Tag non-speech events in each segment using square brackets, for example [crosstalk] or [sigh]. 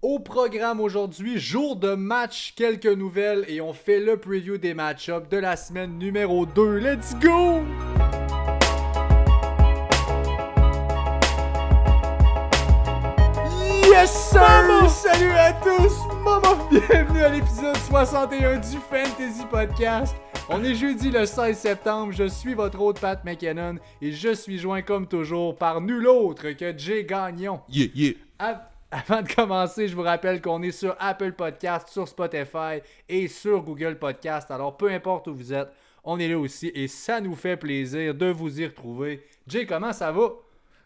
Au programme aujourd'hui, jour de match, quelques nouvelles et on fait le preview des match-ups de la semaine numéro 2. Let's go! Yes sir! Salut à tous! Maman! [laughs] Bienvenue à l'épisode 61 du Fantasy Podcast. On est jeudi le 16 septembre, je suis votre hôte Pat McKinnon et je suis joint comme toujours par nul autre que Jay Gagnon. Yeah, yeah. Avant de commencer, je vous rappelle qu'on est sur Apple Podcast, sur Spotify et sur Google Podcast. Alors peu importe où vous êtes, on est là aussi et ça nous fait plaisir de vous y retrouver. Jay, comment ça va?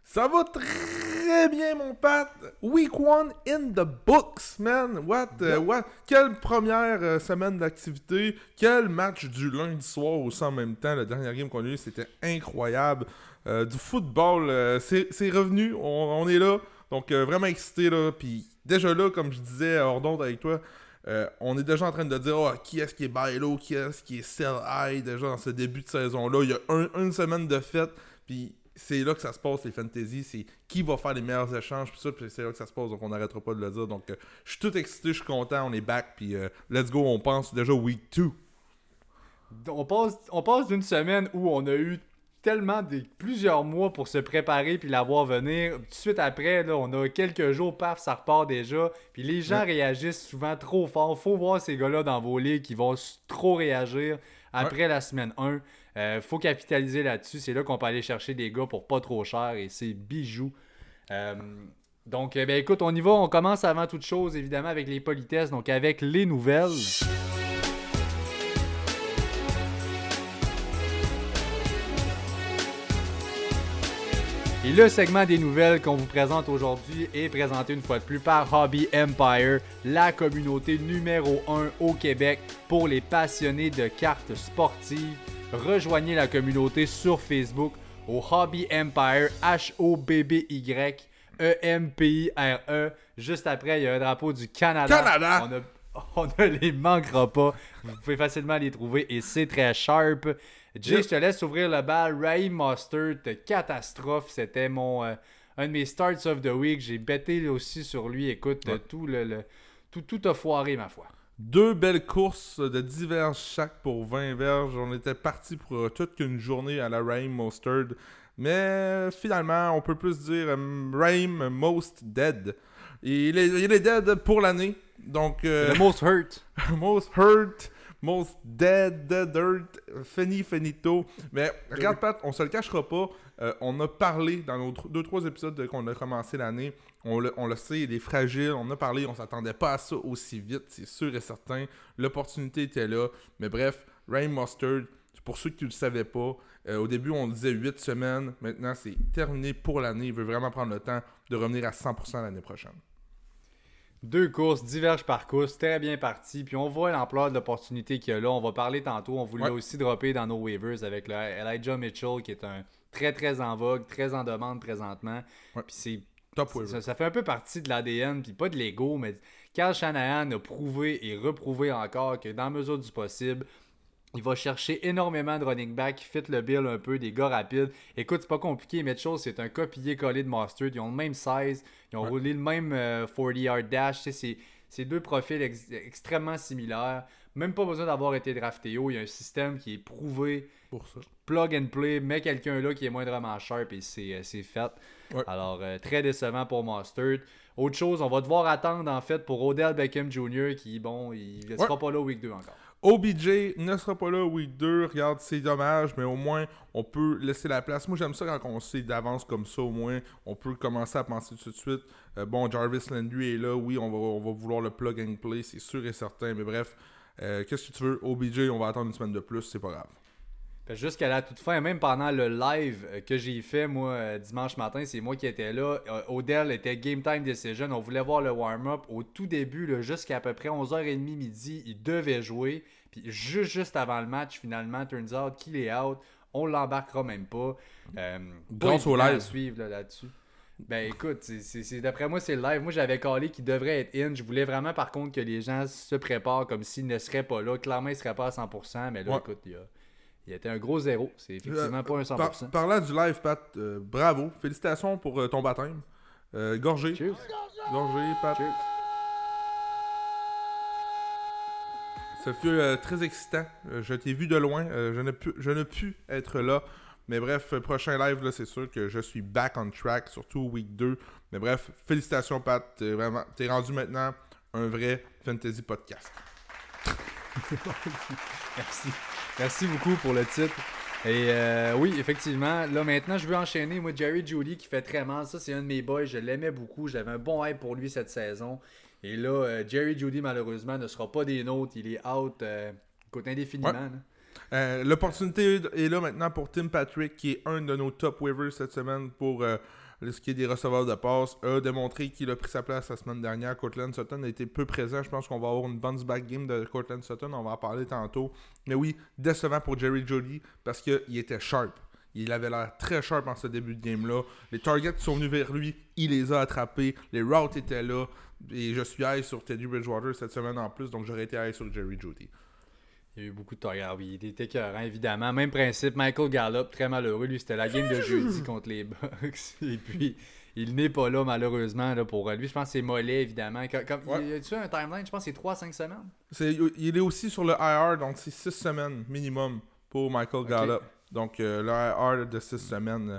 Ça va très bien, mon Pat. Week one in the books, man. What, euh, what? Quelle première euh, semaine d'activité. Quel match du lundi soir aussi en même temps. Le dernier game qu'on a eu, c'était incroyable. Euh, du football, euh, c'est c'est revenu. On, on est là. Donc, euh, vraiment excité, là. Puis, déjà là, comme je disais hors d'onde avec toi, euh, on est déjà en train de dire oh, qui est-ce qui est buy low, qui est-ce qui est sell high déjà dans ce début de saison-là. Il y a un- une semaine de fête, puis c'est là que ça se passe, les fantasy. C'est qui va faire les meilleurs échanges, puis ça, puis c'est là que ça se passe, donc on n'arrêtera pas de le dire. Donc, euh, je suis tout excité, je suis content, on est back, puis let's go, on pense déjà week 2. On passe, on passe d'une semaine où on a eu tellement de plusieurs mois pour se préparer puis la voir venir. Tout de suite après, là, on a quelques jours, paf, ça repart déjà. Puis les gens réagissent souvent trop fort. Faut voir ces gars-là dans vos ligues qui vont trop réagir après la semaine 1. Euh, faut capitaliser là-dessus. C'est là qu'on peut aller chercher des gars pour pas trop cher et c'est bijoux. Euh, donc, eh ben, écoute, on y va. On commence avant toute chose, évidemment, avec les politesses, donc avec les nouvelles. Et le segment des nouvelles qu'on vous présente aujourd'hui est présenté une fois de plus par Hobby Empire, la communauté numéro 1 au Québec pour les passionnés de cartes sportives. Rejoignez la communauté sur Facebook au Hobby Empire, H-O-B-B-Y, E-M-P-I-R-E. Juste après, il y a un drapeau du Canada. Canada! On a- [laughs] on ne les manquera pas. Vous pouvez facilement les trouver et c'est très sharp. Jay, je te laisse ouvrir le bal. Ray Mustard, catastrophe. C'était mon euh, un de mes starts of the week. J'ai bêté aussi sur lui. Écoute, Ouais. tout le, le- tout, tout a foiré, ma foi. Deux belles courses de 10 verges chaque pour 20 verges. On était parti pour euh, toute une journée à la Rain Mustard. Mais finalement, on peut plus dire euh, Rain Most Dead. Et il est, il est dead pour l'année. Donc, euh, most hurt. [laughs] most hurt, most dead, dead hurt, fini, finito. Mais regarde, Pat, on se le cachera pas. euh, on a parlé dans nos 2-3 épisodes de- qu'on a commencé l'année. On le, on le sait, il est fragile. On a parlé, on s'attendait pas à ça aussi vite, c'est sûr et certain. L'opportunité était là. Mais bref, Rain Mustard, pour ceux qui ne le savaient pas, euh, au début on disait 8 semaines. Maintenant, c'est terminé pour l'année. Il veut vraiment prendre le temps de revenir à 100% l'année prochaine. Deux courses, diverges par course, très bien parti. Puis on voit l'ampleur de l'opportunité qu'il y a là. On va parler tantôt. On Ouais. aussi droppé dans nos waivers avec le Elijah Mitchell qui est un très très en vogue, très en demande présentement. Ouais. Puis c'est Top ça, ça fait un peu partie de l'ADN, puis pas de l'ego, mais Carl Shanahan a prouvé et reprouvé encore que dans la mesure du possible, il va chercher énormément de running back fit le bill un peu, des gars rapides. Écoute, c'est pas compliqué. Mitchell, c'est un copier-coller de Mustard. Ils ont le même size. Ils ont Ouais. roulé le même euh, 40-yard dash. Tu sais, c'est, c'est deux profils ex- extrêmement similaires. Même pas besoin d'avoir été drafté haut. Il y a un système qui est prouvé. Pour ça. Plug and play. Mets quelqu'un là qui est moindrement sharp et c'est, euh, c'est fait. Ouais. Alors, euh, très décevant pour Mustard. Autre chose, on va devoir attendre en fait pour Odell Beckham Jr. qui, bon, il ne sera pas là au week 2 encore. OBJ ne sera pas là week 2. Regarde, c'est dommage, mais au moins, on peut laisser la place. Moi, j'aime ça quand on sait d'avance comme ça. Au moins, on peut commencer à penser tout de suite. Euh, bon, Jarvis Landry est là. Oui, on va, on va vouloir le plug and play, c'est sûr et certain. Mais bref, euh, qu'est-ce que tu veux? OBJ, on va attendre une semaine de plus, c'est pas grave. Jusqu'à la toute fin, même pendant le live euh, que j'ai fait, moi, euh, dimanche matin, c'est moi qui étais là. Euh, Odell était Game Time Decision. On voulait voir le warm-up. Au tout début, là, jusqu'à à peu près 11h30 midi, il devait jouer. Puis juste, juste avant le match, finalement, turns out qu'il est out. On l'embarquera même pas. Euh, au évident à live. suivre là, là-dessus. Ben écoute, c'est- d'après moi, c'est le live. Moi, j'avais calé qu'il devrait être in. Je voulais vraiment, par contre, que les gens se préparent comme s'il ne serait pas là. Clairement, il serait pas à 100%, mais là, Ouais. écoute, il y a, il a été un gros zéro. C'est effectivement euh, pas un 100%. Par, parlant du live, Pat, euh, bravo. Félicitations pour euh, ton baptême. gorgé. Cheers. Gorgé, Pat. Cheers. Ça fut très excitant. je t'ai vu de loin. je, ne pu, je ne pus être là. Mais bref, prochain live, là, c'est sûr que je suis back on track, surtout week 2. Mais bref, félicitations, Pat. Vraiment, t'es rendu maintenant un vrai fantasy podcast. [laughs] Merci. Merci beaucoup pour le titre. Et euh, oui, effectivement, là maintenant, je veux enchaîner. Moi, Jerry Judy qui fait très mal. Ça, c'est un de mes boys. Je l'aimais beaucoup. J'avais un bon hype pour lui cette saison. Et là, euh, Jerry Judy, malheureusement, ne sera pas des nôtres. Il est out euh, côté indéfiniment. Euh, L'opportunité est là maintenant pour Tim Patrick, qui est un de nos top waivers cette semaine pour ce qui des receveurs de passe. A démontré qu'il a pris sa place la semaine dernière. Cortland Sutton a été peu présent. Je pense qu'on va avoir une bounce back game de Cortland Sutton. On va en parler tantôt. Mais oui, décevant pour Jerry Jody parce qu'il était sharp. Il avait l'air très sharp en ce début de game-là. Les targets sont venus vers lui, il les a attrapés. Les routes étaient là. Et je suis high sur Teddy Bridgewater cette semaine en plus, donc j'aurais été high sur Jerry Jody. Il y a eu beaucoup de targets. Oui, il était écœurant, évidemment. Même principe, Michael Gallup, très malheureux. Lui, c'était la game de jeudi [laughs] contre les Bucks. [laughs] Et puis, il n'est pas là, malheureusement, là, pour lui. Je pense que c'est mollet, évidemment. Comme, comme- Ouais. Y a-tu un timeline? Je pense que c'est 3-5 semaines. Il est aussi sur le IR, donc c'est 6 semaines minimum pour Michael Gallup. Donc euh, le IR de 6 semaines. euh.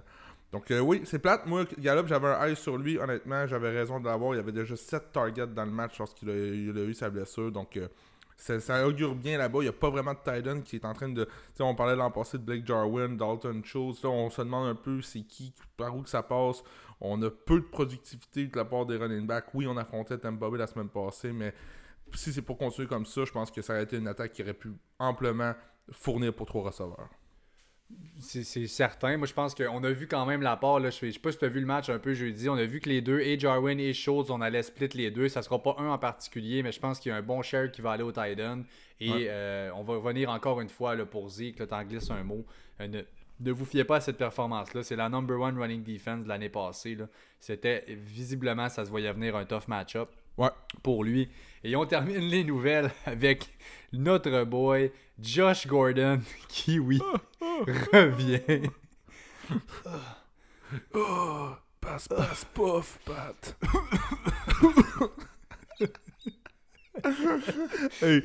Donc euh, oui, c'est plate. Moi, Gallup, j'avais un eye sur lui. Honnêtement, j'avais raison de l'avoir. Il y avait déjà 7 targets dans le match lorsqu'il a, a eu sa blessure. Donc euh, ça, augure bien là-bas. Il n'y a pas vraiment de Titan qui est en train de. Tu sais, on parlait l'an passé de Blake Jarwin, Dalton Schultz. On se demande un peu c'est qui, par où que ça passe. On a peu de productivité de la part des running backs. Oui, on affrontait Tampa Bay la semaine passée, mais si c'est pour continuer comme ça, je pense que ça aurait été une attaque qui aurait pu amplement fournir pour trois receveurs. C'est certain. Moi, je pense qu'on a vu quand même la part. Là, je, sais, pas si tu as vu le match un peu jeudi. On a vu que les deux, et Jarwin et Schultz, on allait split les deux. Ça sera pas un en particulier, mais je pense qu'il y a un bon share qui va aller au tight end. Et Ouais. euh, on va revenir encore une fois là, pour Zeke. Là, t'en glisses un mot. Euh, ne, ne vous fiez pas à cette performance-là. C'est la number one running defense de l'année passée. C'était visiblement, ça se voyait venir un tough match-up Ouais. pour lui. Et on termine les nouvelles avec notre boy Josh Gordon [laughs] qui, oui, [laughs] revient. Oh, passe, passe, pof, Pat. Hey,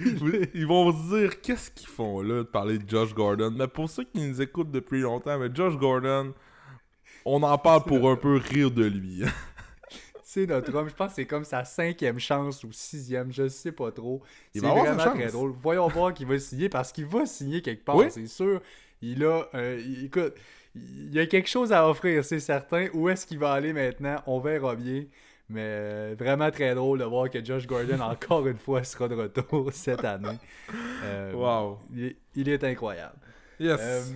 ils vont se dire qu'est-ce qu'ils font là de parler de Josh Gordon? Mais pour ceux qui nous écoutent depuis longtemps, mais Josh Gordon, on en parle pour un peu rire de lui. [laughs] C'est notre homme. Je pense que c'est comme sa cinquième chance ou sixième, je sais pas trop. C'est vraiment très drôle. Voyons voir qu'il va signer parce qu'il va signer quelque part, Oui. c'est sûr. Il a, euh, il- écoute, il y a quelque chose à offrir, c'est certain. Où est-ce qu'il va aller maintenant? On verra bien. Mais euh, vraiment très drôle de voir que Josh Gordon, encore une fois, sera de retour [laughs] cette année. Euh, Wow. il, est, il est incroyable. Yes.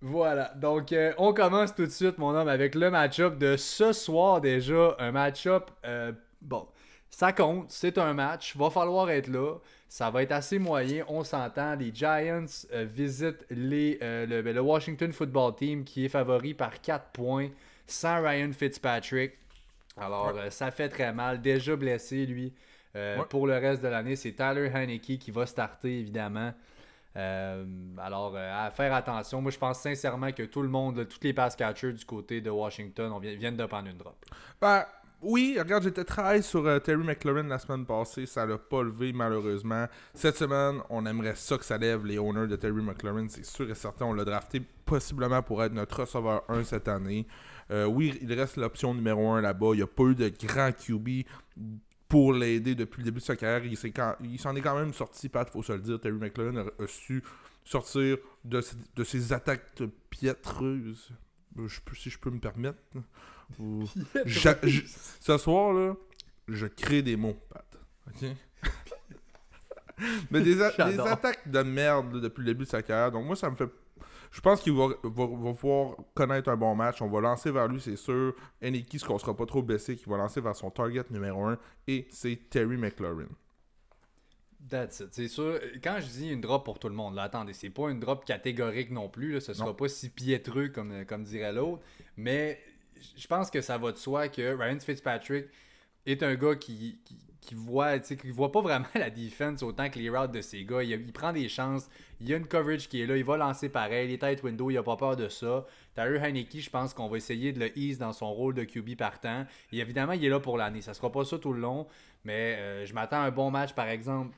Voilà, donc euh, on commence tout de suite, mon homme, avec le match-up de ce soir déjà. Un match-up, euh, bon, ça compte, c'est un match, va falloir être là. Ça va être assez moyen, on s'entend. Les Giants euh, visitent les, le, ben, le Washington Football Team qui est favori par 4 points sans Ryan Fitzpatrick. Alors, Ouais. ça fait très mal. Déjà blessé, lui. Ouais. Pour le reste de l'année, c'est Tyler Haneke qui va starter, évidemment. Euh, alors, euh, à faire attention. Moi, je pense sincèrement que tout le monde, tous les pass catchers du côté de Washington, viennent de prendre une drop. Ben, oui, regarde, j'étais high sur euh, Terry McLaurin la semaine passée. Ça l'a pas levé, malheureusement. Cette semaine, on aimerait ça que ça lève les owners de Terry McLaurin. C'est sûr et certain. On l'a drafté possiblement pour être notre receveur 1 cette année. Oui, il reste l'option numéro 1 là-bas. Il n'y a pas eu de grand QB pour l'aider depuis le début de sa carrière. Il s'est quand- il s'en est quand même sorti, Pat, faut se le dire. Terry McLaurin a, a su sortir de, ses- de ses attaques piètreuses. Euh, Je si je peux me permettre. Ou- ce soir, là, je crée des mots, Pat. OK? [laughs] Mais des, a- des J'adore. attaques de merde là, depuis le début de sa carrière. Donc, moi, ça me fait. Je pense qu'il va, va, va pouvoir connaître un bon match. On va lancer vers lui, c'est sûr. Eniki, ce qu'on sera pas trop blessé, qui va lancer vers son target numéro 1. Et c'est Terry McLaurin. That's it. C'est sûr. Quand je dis une drop pour tout le monde, là, attendez, c'est pas une drop catégorique non plus. Là, ce sera Non. pas si piétreux comme, comme dirait l'autre. Mais je pense que ça va de soi que Ryan Fitzpatrick est un gars qui, qui, qui voit, qui voit pas vraiment [laughs] la defense autant que les routes de ces gars. Il, prend des chances, il y a une coverage qui est là, il va lancer pareil, les tight window, il a pas peur de ça. Tyler Heineke, je pense qu'on va essayer de le ease dans son rôle de QB partant. Et évidemment, il est là pour l'année. Ça sera pas ça tout le long, mais euh, je m'attends à un bon match, par exemple.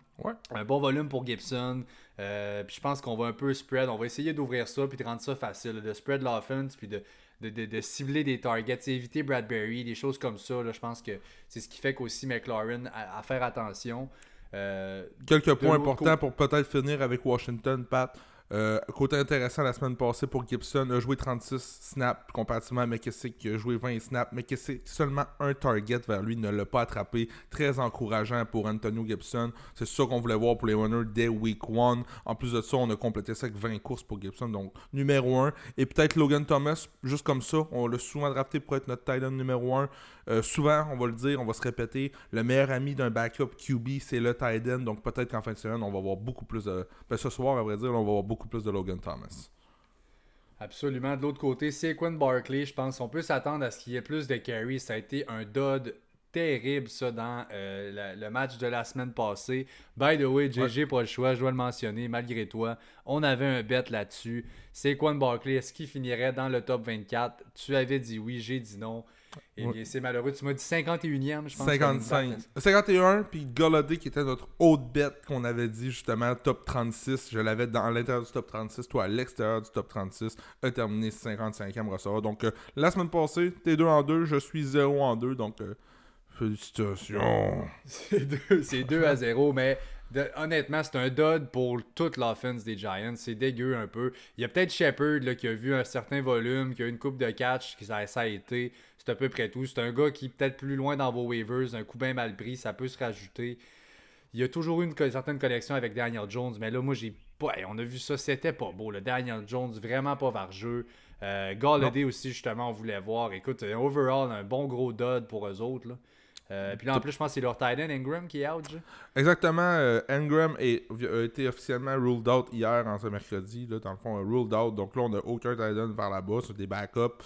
Un bon volume pour Gibson. Euh, puis je pense qu'on va un peu spread. On va essayer d'ouvrir ça puis de rendre ça facile. De spread l'offense puis de, de, cibler des targets, éviter Bradbury, des choses comme ça. je pense que c'est ce qui fait qu'aussi McLaurin à, faire attention. Euh, Quelques points importants pour peut-être finir avec Washington, Pat. Euh, côté intéressant, la semaine passée pour Gibson, a joué 36 snaps comparativement à McKissick qui a joué 20 snaps. McKissick, seulement un target vers lui, ne l'a pas attrapé. Très encourageant pour Antonio Gibson. C'est ça qu'on voulait voir pour les runners dès week 1. En plus de ça, on a complété ça avec 20 courses pour Gibson. Donc, numéro 1. Et peut-être Logan Thomas, juste comme ça. On l'a souvent drafté pour être notre Titan numéro 1. Euh, souvent, on va le dire, on va se répéter, le meilleur ami d'un backup QB, c'est le tight end. Donc peut-être qu'en fin de semaine, on va voir beaucoup plus de. Ben, ce soir, à vrai dire, on va voir beaucoup plus de Logan Thomas. Absolument. De l'autre côté, c'est Quinn Barkley. Je pense qu'on peut s'attendre à ce qu'il y ait plus de carry. Ça a été un dud terrible, ça, dans euh, le match de la semaine passée. By the way, GG, pas le choix, je dois le mentionner, malgré toi. On avait un bet là-dessus. C'est Quan Barkley, est-ce qu'il finirait dans le top 24 Tu avais dit oui, j'ai dit non. Et bien, c'est malheureux. Tu m'as dit 51e, je pense. 55. 51, puis Golladay, qui était notre haute bête qu'on avait dit justement, top 36. Je l'avais dans l'intérieur du top 36. Toi, à l'extérieur du top 36, a terminé 55e ressort. Donc, euh, la semaine passée, t'es 2 en 2, je suis 0 en 2. Donc, euh, félicitations. [laughs] c'est 2 à 0, mais honnêtement, c'est un dud pour toute l'offense des Giants. C'est dégueu un peu. Il y a peut-être Shepard qui a vu un certain volume, qui a une coupe de catch, qui ça, ça a été. C'est à peu près tout. C'est un gars qui peut-être plus loin dans vos waivers, un coup bien mal pris, ça peut se rajouter. Il y a toujours eu une certaine connexion avec Daniel Jones, mais là, moi, j'ai pas. on a vu ça, c'était pas beau. Le Daniel Jones, vraiment pas vargeux. Euh, Galladay aussi, justement, on voulait voir. Écoute, overall, un bon gros dud pour eux autres. Là. Euh, puis là, en plus, je pense que c'est leur Titan Ingram qui est out. Exactement. Euh, Ingram a été officiellement ruled out hier, en ce mercredi. Là, dans le fond, ruled out. Donc là, on n'a aucun Titan vers là-bas. C'est des backups.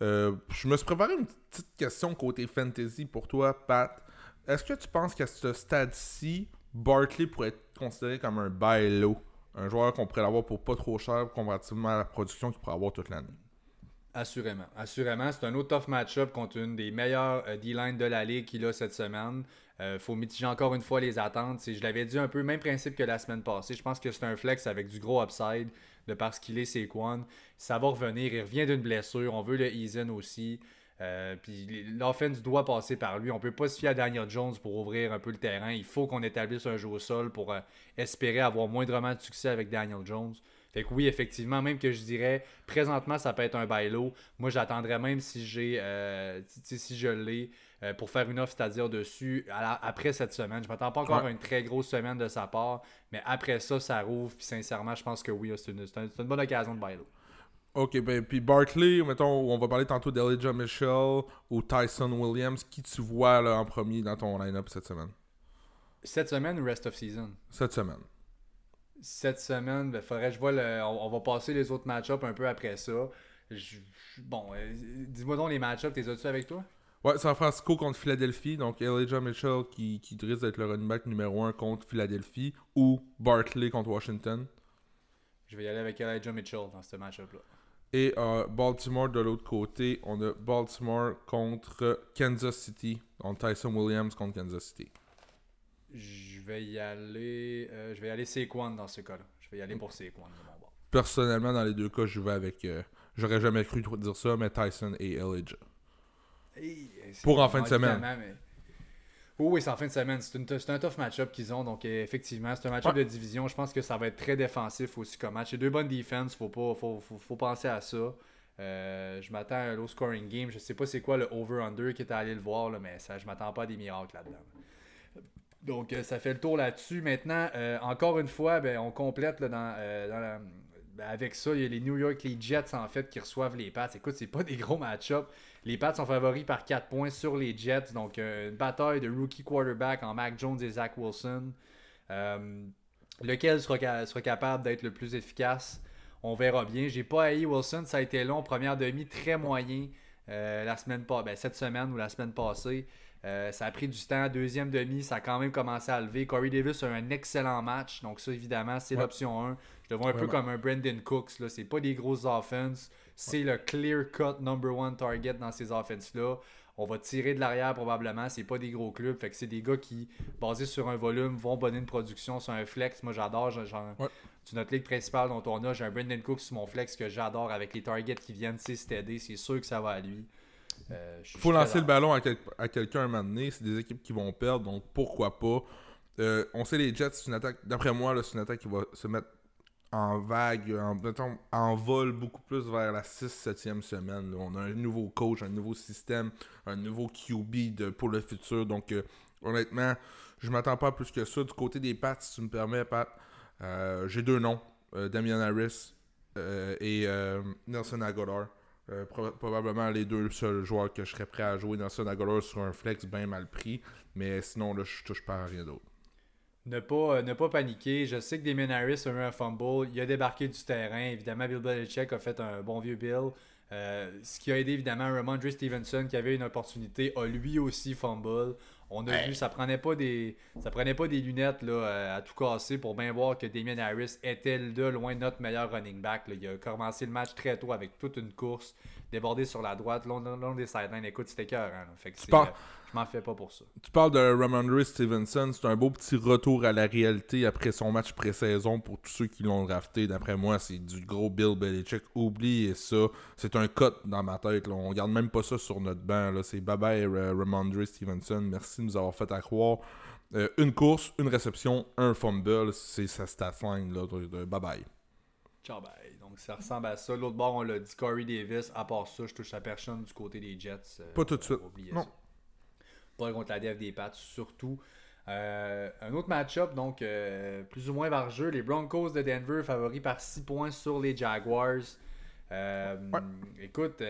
Euh, je me suis préparé une petite question côté fantasy pour toi, Pat. Est-ce que tu penses qu'à ce stade-ci, Barkley pourrait être considéré comme un buy low Un joueur qu'on pourrait avoir pour pas trop cher comparativement à la production qu'il pourrait avoir toute l'année Assurément. Assurément, c'est un autre tough match-up contre une des meilleures euh, D-line de la ligue qu'il a cette semaine. Il euh, faut mitiger encore une fois les attentes. Je l'avais dit un peu, même principe que la semaine passée. Je pense que c'est un flex avec du gros upside de parce qu'il est Saquon. Ça va revenir. Il revient d'une blessure. On veut le Eason aussi. Euh, puis l'offense doit passer par lui. On peut pas se fier à Daniel Jones pour ouvrir un peu le terrain. Il faut qu'on établisse un jeu au sol pour espérer avoir moindrement de succès avec Daniel Jones. Fait que oui, effectivement, même que je dirais, présentement, ça peut être un bailo. Moi, j'attendrais même si j'ai, euh, si je l'ai, euh, pour faire une offre, c'est-à-dire dessus, après cette semaine. Je m'attends pas encore à une très grosse semaine de sa part, mais après ça, ça rouvre. Puis sincèrement, je pense que oui, c'est une, une, bonne occasion de bailo. Ok, ben puis Barkley, mettons, on va parler tantôt d'Elijah Mitchell ou Tyson Williams. Qui tu vois là, en premier dans ton line-up cette semaine? Cette semaine ou rest of season? Cette semaine cette semaine, ben, faudrait je vois le, on, va passer les autres match-ups un peu après ça. bon, euh, dis-moi donc les match-ups, t'es as-tu avec toi? Ouais, San Francisco contre Philadelphie, donc Elijah Mitchell qui, qui risque d'être le running back numéro 1 contre Philadelphie ou Barkley contre Washington. Je vais y aller avec Elijah Mitchell dans ce match-up-là. Et euh, Baltimore de l'autre côté, on a Baltimore contre Kansas City, donc Tyson Williams contre Kansas City. Je vais y aller. Euh, je vais y aller Saquon dans ce cas-là. Je vais y aller pour Saquon de mon bord. Personnellement, dans les deux cas, je vais avec. Euh, j'aurais jamais cru dire ça, mais Tyson et Elijah. Pour en fin de semaine. oui, c'est en fin de semaine. C'est un tough match-up qu'ils ont. Donc, effectivement, c'est un match-up de division. Je pense que ça va être très défensif aussi comme match. C'est deux bonnes défenses. Faut, pas, faut, faut, penser à ça. Euh, je m'attends à un low scoring game. Je sais pas c'est quoi le over-under qui est allé le voir, là, mais ça, je m'attends pas à des miracles là-dedans. Donc, euh, ça fait le tour là-dessus. Maintenant, euh, encore une fois, ben, on complète dans, euh, ben, avec ça. Il y a les New York, les Jets, en fait, qui reçoivent les Pats. Écoute, c'est pas des gros match-ups. Les Pats sont favoris par 4 points sur les Jets. Donc, une bataille de rookie quarterback en Mac Jones et Zach Wilson. lequel sera, sera capable d'être le plus efficace? On verra bien. J'ai pas haï Wilson. Ça a été long. Première demi, très moyen. la semaine pas, ben, cette semaine ou la semaine passée. Euh, ça a pris du temps. Deuxième demi, ça a quand même commencé à lever. Corey Davis a un excellent match. Donc, ça, évidemment, c'est Ouais. l'option 1. Je le vois un peu comme un Brandon Cooks. Là. C'est pas des grosses offenses. C'est le clear-cut number one target dans ces offenses-là. On va tirer de l'arrière probablement. C'est pas des gros clubs. Fait que c'est des gars qui, basés sur un volume, vont donner une production sur un flex. Moi, j'adore. J'en- j'en- Ouais. Sur notre ligue principale dont on a, j'ai un Brandon Cooks sur mon flex que j'adore avec les targets qui viennent. C'est. C'est sûr que ça va à lui. Euh, faut lancer le ballon à, quel- à quelqu'un un moment donné. C'est des équipes qui vont perdre, donc pourquoi pas. Euh, on sait les Jets, c'est une attaque, d'après moi, là, c'est une attaque qui va se mettre en vague, en, en vol beaucoup plus vers la 6-7e semaine. On a un nouveau coach, un nouveau système, un nouveau QB pour le futur. Donc, euh, honnêtement, je m'attends pas plus que ça. Du côté des Pats, si tu me permets, Pat, euh, j'ai deux noms euh, Damian Harris euh, et Nelson Aguilar. Pro- probablement les deux seuls joueurs que je serais prêt à jouer Nelson Aguilar sur un flex bien mal pris. Mais sinon, là, je touche pas à rien d'autre. Ne pas, euh, ne pas paniquer. Je sais que Damien Harris a eu un fumble. Il a débarqué du terrain. Évidemment, Bill Belichick a fait un bon vieux Bill. Euh, ce qui a aidé évidemment Ramondre Stevenson qui avait une opportunité a lui aussi fumble. On a vu ça prenait pas des ça prenait pas des lunettes là, euh, à tout casser pour bien voir que Damien Harris était de loin notre meilleur running back. là. Il a commencé le match très tôt avec toute une course, débordé sur la droite, long, long des sidelines. Écoute, c'était cœur. Fait que parles- euh, je m'en fais pas pour ça. Tu parles de Ramondre Stevenson, c'est un beau petit retour à la réalité après son match pré-saison pour tous ceux qui l'ont drafté. D'après moi, c'est du gros Bill Belichick. Oubliez ça. C'est un cut dans ma tête. Là. On garde même pas ça sur notre banc. C'est bye bye euh, Ramondre Stevenson. Merci de nous avoir fait à croire. Euh, une course, une réception, un fumble. C'est sa stat line. Là, de, de bye bye. Ciao, bye. Donc, ça ressemble à ça. L'autre bord, on l'a dit, Corey Davis. À part ça, je touche à personne du côté des Jets. Euh, Pas tout de suite. Non. ça. Pas contre la dev des Pats, surtout. Euh, un autre match-up, donc euh, plus ou moins vargeux. Les Broncos de Denver favoris par 6 points sur les Jaguars. Euh, Ouais. Écoute,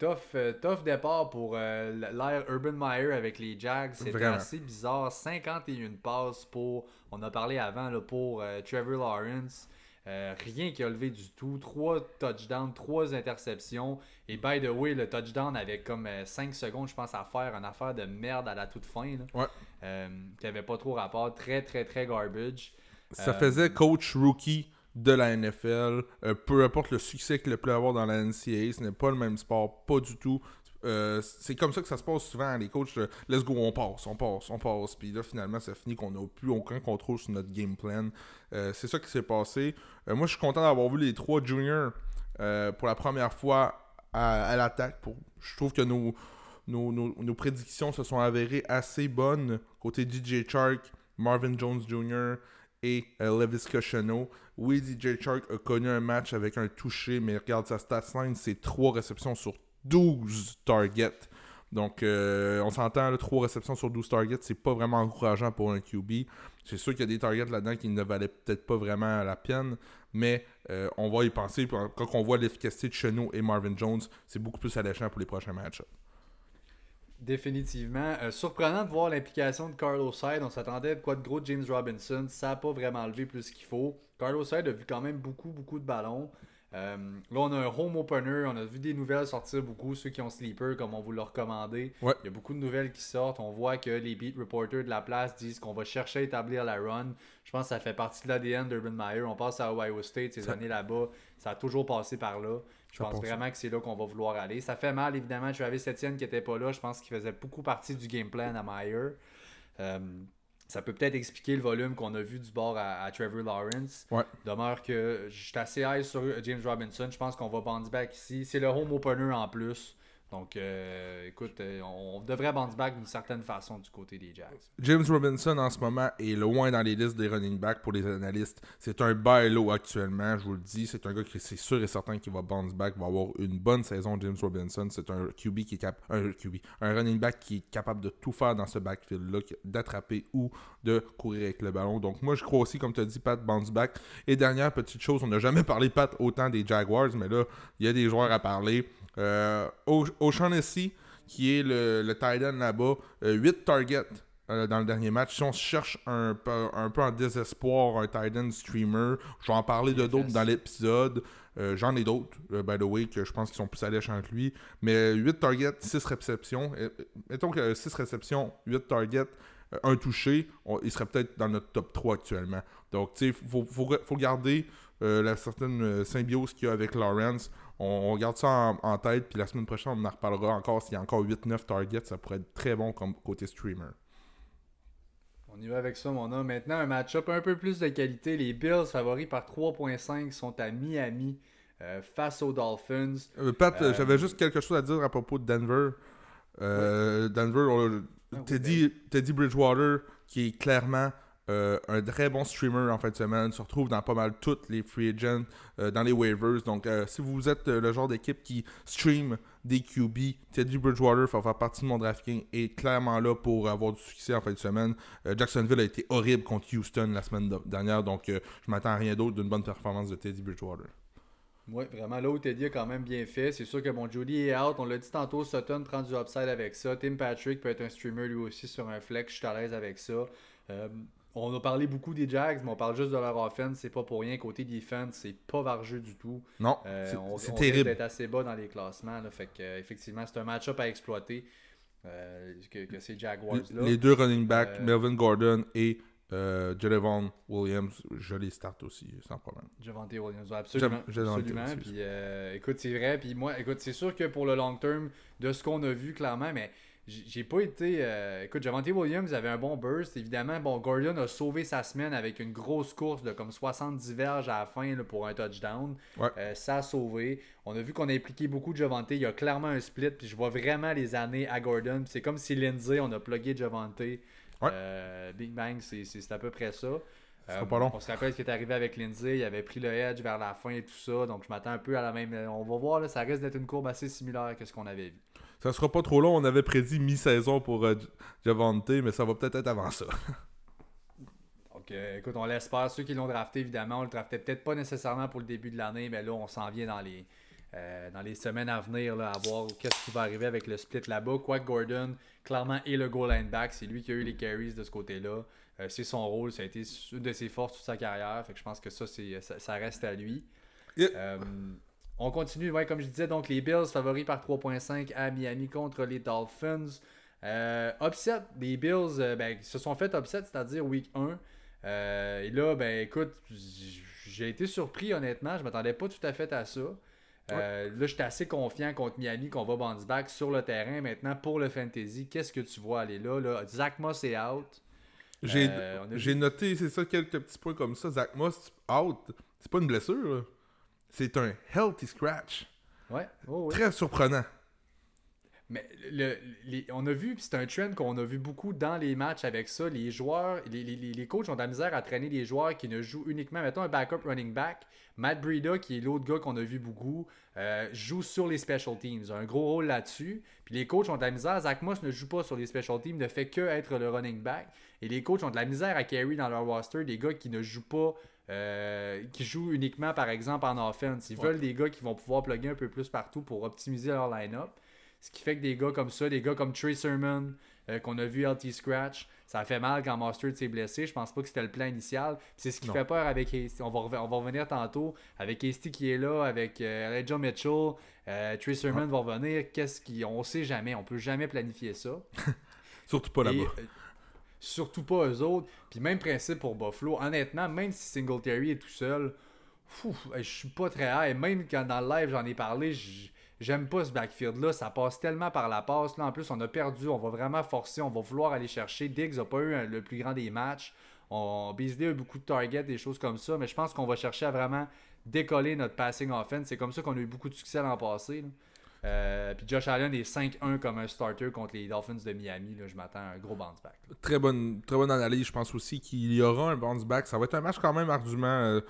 tough, tough départ pour l'ère Urban Meyer avec les Jags. C'était assez bizarre. 51 passes pour, on a parlé avant, là, pour Trevor Lawrence. Euh, rien qui a levé du tout. Trois touchdowns, trois interceptions. Et by the way, le touchdown avait comme 5 secondes, je pense, à faire. Une affaire de merde à la toute fin. Là, Ouais. Euh, qui avait pas trop rapport. Très, très, très garbage. Ça Euh, faisait coach rookie de la NFL. Euh, peu importe le succès qu'il a pu avoir dans la NCAA, ce n'est pas le même sport, pas du tout. Euh, c'est comme ça que ça se passe souvent. Les coachs, euh, let's go, on passe, on passe, on passe. Puis là, finalement, ça finit qu'on n'a plus aucun contrôle sur notre game plan. Euh, c'est ça qui s'est passé. Euh, moi, je suis content d'avoir vu les trois juniors euh, pour la première fois à, l'attaque. Je trouve que nos, prédictions se sont avérées assez bonnes. Côté DJ Chark, Marvin Jones Jr. et Levis Cochonneau. Oui, DJ Chark a connu un match avec un touché, mais regarde sa stats line, c'est 3 réceptions sur 12 targets. Donc, euh, on s'entend, là, 3 réceptions sur 12 targets, c'est pas vraiment encourageant pour un QB. C'est sûr qu'il y a des targets là-dedans qui ne valaient peut-être pas vraiment la peine, mais euh, on va y penser. Quand on voit l'efficacité de Chenot et Marvin Jones, c'est beaucoup plus alléchant pour les prochains matchs. Définitivement. Euh, surprenant de voir l'implication de Carlos Hyde. On s'attendait à quoi de gros James Robinson. Ça n'a pas vraiment levé plus qu'il faut. Carlos Hyde a vu quand même beaucoup, beaucoup de ballons. Euh, là, on a un home opener. On a vu des nouvelles sortir beaucoup. Ceux qui ont sleeper, comme on vous l'a recommandé. Ouais. Il y a beaucoup de nouvelles qui sortent. On voit que les beat reporters de la place disent qu'on va chercher à établir la run. Je pense que ça fait partie de l'ADN d'Urban Meyer. On passe à Ohio State, ces Ça- années là-bas. Ça a toujours passé par là. Je Ça pense vraiment que c'est là qu'on va vouloir aller. Ça fait mal, évidemment, Travis Etienne qui était pas là. Je pense qu'il faisait beaucoup partie du game plan à Meyer. Euh, ça peut peut-être expliquer le volume qu'on a vu du bord à, à Trevor Lawrence. Ouais. Demeure que je suis assez high sur James Robinson. Je pense qu'on va bounce back ici. C'est le home opener en plus. Donc, euh, écoute, euh, on devrait bounce back d'une certaine façon du côté des Jags. James Robinson en ce moment est loin dans les listes des running backs pour les analystes. C'est un buy low actuellement, je vous le dis. C'est un gars qui c'est sûr et certain qu'il va bounce back, va avoir une bonne saison. James Robinson, c'est un QB qui est cap un QB, un running back qui est capable de tout faire dans ce backfield là, d'attraper ou de courir avec le ballon. Donc moi je crois aussi, comme tu as dit, Pat bounce back. Et dernière petite chose, on n'a jamais [laughs] parlé Pat autant des Jaguars, mais là il y a des joueurs à parler. Euh, O'Shaughnessy, qui est le, le tight end là-bas, 8 targets euh, dans le dernier match. Si on cherche un peu, un peu en désespoir un Titan streamer, je vais en parler de d'autres dans l'épisode. Euh, j'en ai d'autres, euh, by the way, que je pense qu'ils sont plus alléchants que lui. Mais 8 targets, 6 réceptions. mettons que 6 réceptions, 8 targets, un touché, il serait peut-être dans notre top 3 actuellement. Donc, tu sais, il faut, faut, garder la certaine symbiose qu'il y a avec Lawrence. On, garde ça en, tête, puis la semaine prochaine, on en reparlera encore. S'il y a encore 8-9 targets, ça pourrait être très bon comme côté streamer. On y va avec ça, mon homme. Maintenant, un match-up un peu plus de qualité. Les Bills, favoris par 3.5, sont à Miami euh, face aux Dolphins. Euh, Pat, euh, j'avais juste quelque chose à dire à propos de Denver. Denver, ah Teddy Bridgewater, qui est clairement euh, un très bon streamer en fin de semaine, se retrouve dans pas mal toutes les free agents, euh, dans les waivers. Donc, euh, si vous êtes le genre d'équipe qui stream des QB, Teddy Bridgewater va faire partie de mon drafting est clairement là pour avoir du succès en fin de semaine. Jacksonville a été horrible contre Houston la semaine dernière, donc je m'attends à rien d'autre d'une bonne performance de Teddy Bridgewater. Oui, vraiment, là où Teddy a quand même bien fait. C'est sûr que mon Jody est out. On l'a dit tantôt, Sutton prend du upside avec ça. Tim Patrick peut être un streamer lui aussi sur un flex. Je suis à l'aise avec ça. On a parlé beaucoup des Jags, mais on parle juste de leur offense. C'est pas pour rien. Côté defense, c'est pas vargeux du tout. Non. Euh, c'est terrible. d'être assez bas dans les classements. fait que, euh, effectivement, c'est un match-up à exploiter. Euh, que, ces Jaguars-là. Les deux running backs, Melvin Gordon et euh, Williams, je les start aussi, sans problème. Javante Williams, absolument. absolument. Puis, écoute, c'est vrai. Puis moi, écoute, c'est sûr que pour le long terme, de ce qu'on a vu clairement, mais j'ai pas été. Euh, écoute, Javante Williams avait un bon burst. Évidemment, bon, Gordon a sauvé sa semaine avec une grosse course de comme 70 verges à la fin pour un touchdown. Euh, ça a sauvé. On a vu qu'on a impliqué beaucoup de Javante. Il y a clairement un split. Puis je vois vraiment les années à Gordon. C'est comme si Lindsay, on a plugué Javante. Euh, Big Bang, c'est à peu près ça. On se rappelle ce qui est arrivé avec Lindsay. Il avait pris le edge vers la fin et tout ça. Donc je m'attends un peu à la même. On va voir, là, ça risque d'être une courbe assez similaire à ce qu'on avait vu. Ça sera pas trop long. On avait prédit mi-saison pour euh, Javante, mais ça va peut-être être avant ça. [laughs] Donc, écoute, on l'espère. Ceux qui l'ont drafté, évidemment, on le draftait peut-être pas nécessairement pour le début de l'année, mais là, on s'en vient dans les, euh, dans les semaines à venir là, à voir qu'est-ce qui va arriver avec le split là-bas. Quack Gordon, clairement, est le goal line back. C'est lui qui a eu les carries de ce côté-là. Euh, c'est son rôle. Ça a été une de ses forces toute sa carrière. Fait que je pense que ça, ça, ça reste à lui. On continue, ouais, comme je disais, donc les Bills favoris par 3.5 à Miami contre les Dolphins. Euh, upset, les Bills euh, ben, se sont fait upset, c'est-à-dire week 1. Euh, et là, ben écoute, j'ai été surpris honnêtement, je m'attendais pas tout à fait à ça. Là, j'étais assez confiant contre Miami qu'on va bounce back sur le terrain. Maintenant, pour le fantasy, qu'est-ce que tu vois aller là? là? Zach Moss est out. J'ai noté, c'est ça, quelques petits points comme ça. Zach Moss out. C'est pas une blessure, là. C'est un healthy scratch. Ouais. Très surprenant. Mais le, on a vu, c'est un trend qu'on a vu beaucoup dans les matchs avec ça. Les joueurs, les, les, coachs ont de la misère à traîner des joueurs qui ne jouent uniquement, mettons un backup running back. Matt Breida, qui est l'autre gars qu'on a vu beaucoup, euh, joue sur les special teams. A un gros rôle là-dessus. Puis les coachs ont de la misère. Zach Moss ne joue pas sur les special teams, ne fait que être le running back. Et les coachs ont de la misère à carry dans leur roster des gars qui ne jouent pas euh, qui jouent uniquement, par exemple, en offense. Ils veulent des gars qui vont pouvoir plugger un peu plus partout pour optimiser leur line-up. Ce qui fait que des gars comme ça, des gars comme Trey Sermon, euh, qu'on a vu LT Scratch, ça fait mal quand Mustard s'est blessé. Je pense pas que c'était le plan initial. C'est ce qui fait peur avec On va, on va revenir tantôt avec Hasty qui est là, avec euh, Mitchell, euh, Trey Sermon va revenir. Qu'est-ce qui. On sait jamais. On peut jamais planifier ça. [laughs] Surtout pas là-bas. Surtout pas eux autres. Puis même principe pour Buffalo. Honnêtement, même si Singletary est tout seul, je suis pas très high. Même quand dans le live j'en ai parlé, j'aime pas ce backfield-là. Ça passe tellement par la passe. Là, en plus, on a perdu. On va vraiment forcer. On va vouloir aller chercher. Diggs a pas eu le plus grand des matchs. On, Beasley a eu beaucoup de targets, des choses comme ça. Mais je pense qu'on va chercher à vraiment décoller notre passing offense. C'est comme ça qu'on a eu beaucoup de succès l'an passé. Euh, puis Josh Allen est 5-1 comme un starter contre les Dolphins de Miami. Là, je m'attends à un gros bounce back. Très bonne, très bonne analyse. Je pense aussi qu'il y aura un bounce back. Ça va être un match quand même argument. Euh,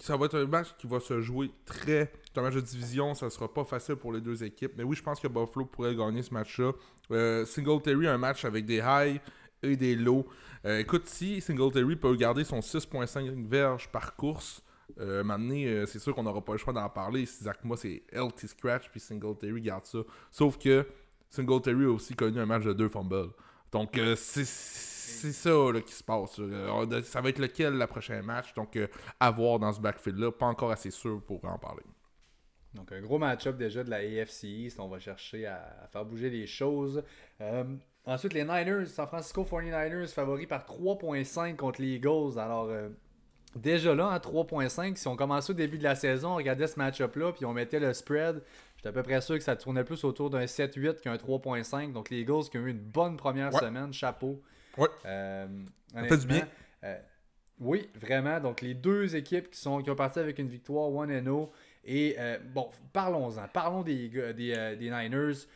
ça va être un match qui va se jouer très. C'est un match de division. Ça sera pas facile pour les deux équipes. Mais oui, je pense que Buffalo pourrait gagner ce match-là. Euh, Singletary, un match avec des highs et des lows. écoute, si Singletary peut garder son 6.5 verges par course. Euh, maintenant, euh, c'est sûr qu'on n'aura pas le choix d'en parler. Zach Moss c'est LT Scratch puis Singletary garde ça. Sauf que Singletary a aussi connu un match de deux fumbles. Donc, euh, c'est ça là, qui se passe. Ça va être lequel le prochain match? Donc, à voir dans ce backfield-là. Pas encore assez sûr pour en parler. Donc, un gros match-up déjà de la AFC East. On va chercher à, faire bouger les choses. ensuite, les Niners, San Francisco 49ers, favoris par 3.5 contre les Eagles. Alors, déjà là, à 3.5, si on commençait au début de la saison, on regardait ce match-up-là, puis on mettait le spread, j'étais à peu près sûr que ça tournait plus autour d'un 7-8 qu'un 3.5. Donc les Eagles qui ont eu une bonne première semaine, chapeau. Ouais. Euh, fait du bien. Euh, oui, vraiment. Donc les deux équipes qui, sont, qui ont parti avec une victoire 1-0. Et euh, bon, parlons-en. Parlons des, des, des Niners.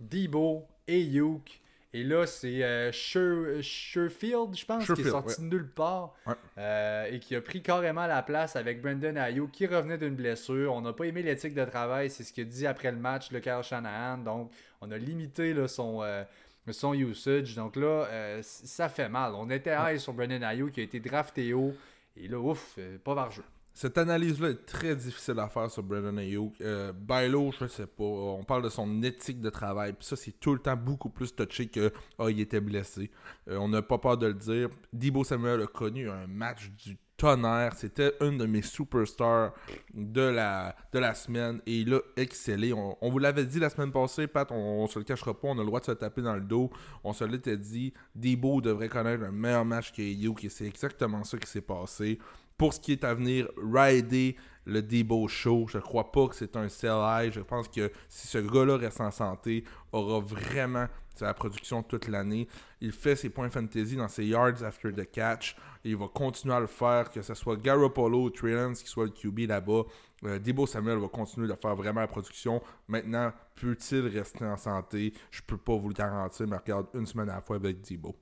Debo et Yuke et là, c'est euh, Sherfield, je pense, qui est sorti de nulle part euh, et qui a pris carrément la place avec Brendan Ayuk qui revenait d'une blessure. On n'a pas aimé l'éthique de travail, c'est ce qu'il dit après le match, le Kyle Shanahan. Donc, on a limité son, euh, son usage. Donc là, ça fait mal. On était high sur Brendan Ayuk qui a été drafté haut. Et là, ouf, pas par jeu. Cette analyse-là est très difficile à faire sur Brandon Ayuk. Euh, Bailo, je sais pas. On parle de son éthique de travail. Puis ça, c'est tout le temps beaucoup plus touché que oh, il était blessé. Euh, on n'a pas peur de le dire. Debo Samuel a connu un match du tonnerre. C'était une de mes superstars de la, de la semaine. Et il a excellé. On, vous l'avait dit la semaine passée, Pat, on, se le cachera pas. On a le droit de se taper dans le dos. On se l'était dit. Debo devrait connaître un meilleur match qu'Ayuk. Et c'est exactement ça qui s'est passé pour ce qui est à venir, rider le Debo Show. Je crois pas que c'est un sell high. Je pense que si ce gars-là reste en santé, aura vraiment sa production toute l'année. Il fait ses points fantasy dans ses yards after the catch. Il va continuer à le faire, que ce soit Garoppolo ou Trillans qui soit le QB là-bas. Euh, Debo Samuel va continuer de faire vraiment la production. Maintenant, peut-il rester en santé? Je peux pas vous le garantir, mais regarde une semaine à la fois avec Debo.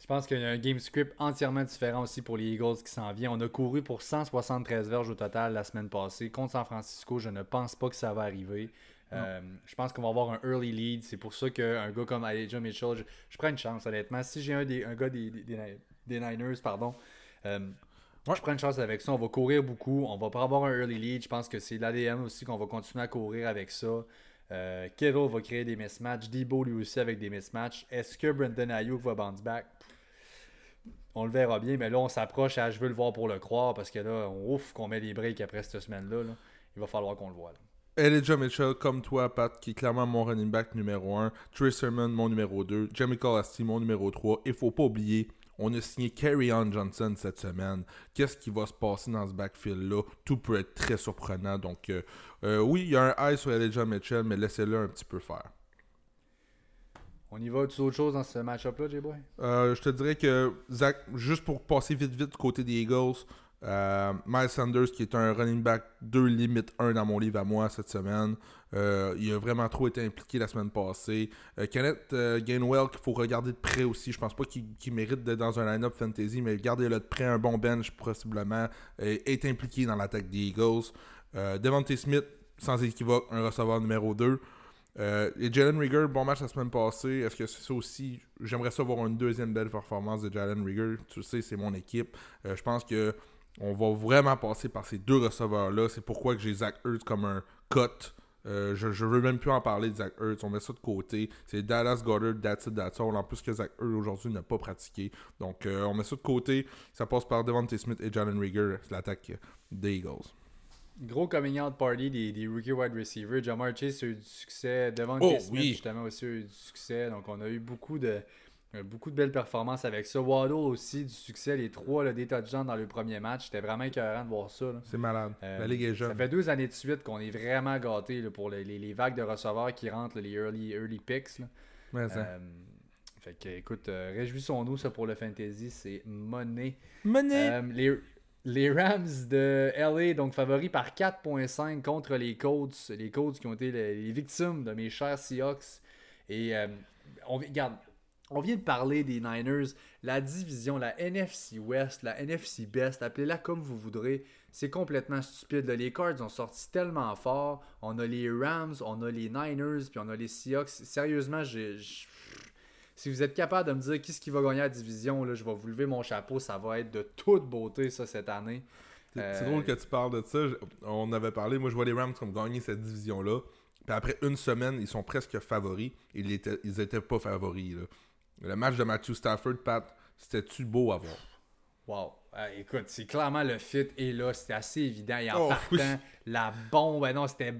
Je pense qu'il y a un game script entièrement différent aussi pour les Eagles qui s'en vient. On a couru pour 173 verges au total la semaine passée. Contre San Francisco, je ne pense pas que ça va arriver. Euh, je pense qu'on va avoir un early lead. C'est pour ça qu'un gars comme Elijah Mitchell, je, prends une chance honnêtement. Si j'ai un, des, un gars des, Niners, pardon, euh, je prends une chance avec ça. On va courir beaucoup. On va pas avoir un early lead. Je pense que c'est l'ADN aussi qu'on va continuer à courir avec ça. Euh, va créer des mismatchs. Debo lui aussi avec des mismatchs. Est-ce que Brendan Ayuk va bounce back? On le verra bien, mais là, on s'approche à je veux le voir pour le croire parce que là, on ouf qu'on met des breaks après cette semaine-là. Il va falloir qu'on le voit. Elijah Mitchell, comme toi, Pat, qui est clairement mon running back numéro 1. Trey mon numéro 2. Jamie Colasty, mon numéro 3. Il faut pas oublier, on a signé Carry On Johnson cette semaine. Qu'est-ce qui va se passer dans ce backfield-là? Tout peut être très surprenant. Donc, euh, euh, oui, il y a un high sur Elijah Mitchell, mais laissez-le un petit peu faire. On y va tu autre chose dans ce match-up-là, J-Boy? Euh, je te dirais que, Zach, juste pour passer vite vite du côté des Eagles, Miles Sanders, qui est un running back 2 limite 1 dans mon livre à moi cette semaine, euh, il a vraiment trop été impliqué la semaine passée. Kenneth Gainwell, qu'il faut regarder de près aussi. Je pense pas qu'il mérite d'être dans un line-up fantasy, mais gardez-le de près, un bon bench possiblement, est impliqué dans l'attaque des Eagles. Devontae Smith, sans équivoque, un receveur numéro 2. Euh, et Jalen Rieger, bon match la semaine passée. Est-ce que c'est ça aussi? J'aimerais ça voir une deuxième belle performance de Jalen Rieger. Tu sais, c'est mon équipe. Euh, je pense que on va vraiment passer par ces deux receveurs-là. C'est pourquoi j'ai Zach Ertz comme un cut. Euh, je, je veux même plus en parler de Zach Ertz. On met ça de côté. C'est Dallas Goddard, that's it, that's all. En plus que Zach Ertz aujourd'hui n'a pas pratiqué. Donc on met ça de côté. Ça passe par Devontae Smith et Jalen Rieger, l'attaque des Eagles. Gros coming out party des, des rookie wide receivers. Jamar Chase a eu du succès. Devant oh, Smith, justement, aussi a eu du succès. Donc, on a eu beaucoup de, euh, beaucoup de belles performances avec ça. Waddle aussi, du succès. Les trois, là, des touchdowns dans le premier match. C'était vraiment écœurant de voir ça. C'est malade. Euh, La Ligue est jeune. Ça fait deux années de suite qu'on est vraiment gâtés pour les, les, vagues de receveurs qui rentrent, les early, early picks. Euh, fait que, écoute, réjouissons-nous ça pour le fantasy. C'est monnaie. Monnaie. les, les Rams de LA, donc favoris par 4.5 contre les Colts. Les Colts qui ont été les, victimes de mes chers Seahawks. Et euh, on, regarde, on vient de parler des Niners. La division, la NFC West, la NFC Best, appelez-la comme vous voudrez. C'est complètement stupide. Les Cards ont sorti tellement fort. On a les Rams, on a les Niners, puis on a les Seahawks. Sérieusement, j'ai si vous êtes capable de me dire qui ce qui va gagner la division, là, je vais vous lever mon chapeau. Ça va être de toute beauté, ça, cette année. C'est drôle que tu parles de ça. On avait parlé, moi je vois les Rams comme gagner cette division-là. Puis après une semaine, ils sont presque favoris. Ils étaient, ils étaient pas favoris. Le match de Matthew Stafford, Pat, c'était-tu beau à voir? Wow. Euh, écoute, c'est clairement le fit est là, c'était assez évident. Et en Oh, partant, oui. la bombe, ben non, c'était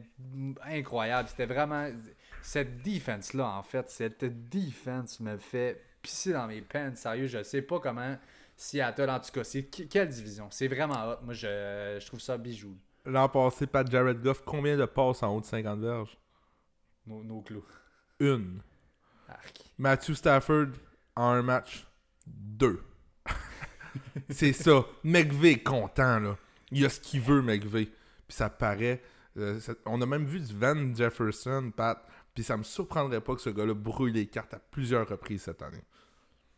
incroyable. C'était vraiment. Cette défense-là, en fait, cette défense me fait pisser dans mes pants. Sérieux, je sais pas comment Seattle, en tout cas, c'est que- quelle division? C'est vraiment hot. Moi, je, je trouve ça bijou. L'an passé, Pat Jared Goff, combien de passes en haut de 50 verges? Nos, nos clous. Une. Arc. Matthew Stafford, en un match, deux. [laughs] c'est ça. McVay est content, là. Il a ce qu'il veut, McVay. Puis ça paraît. euh, ça- on a même vu du Van Jefferson, Pat. Puis ça me surprendrait pas que ce gars-là brouille les cartes à plusieurs reprises cette année.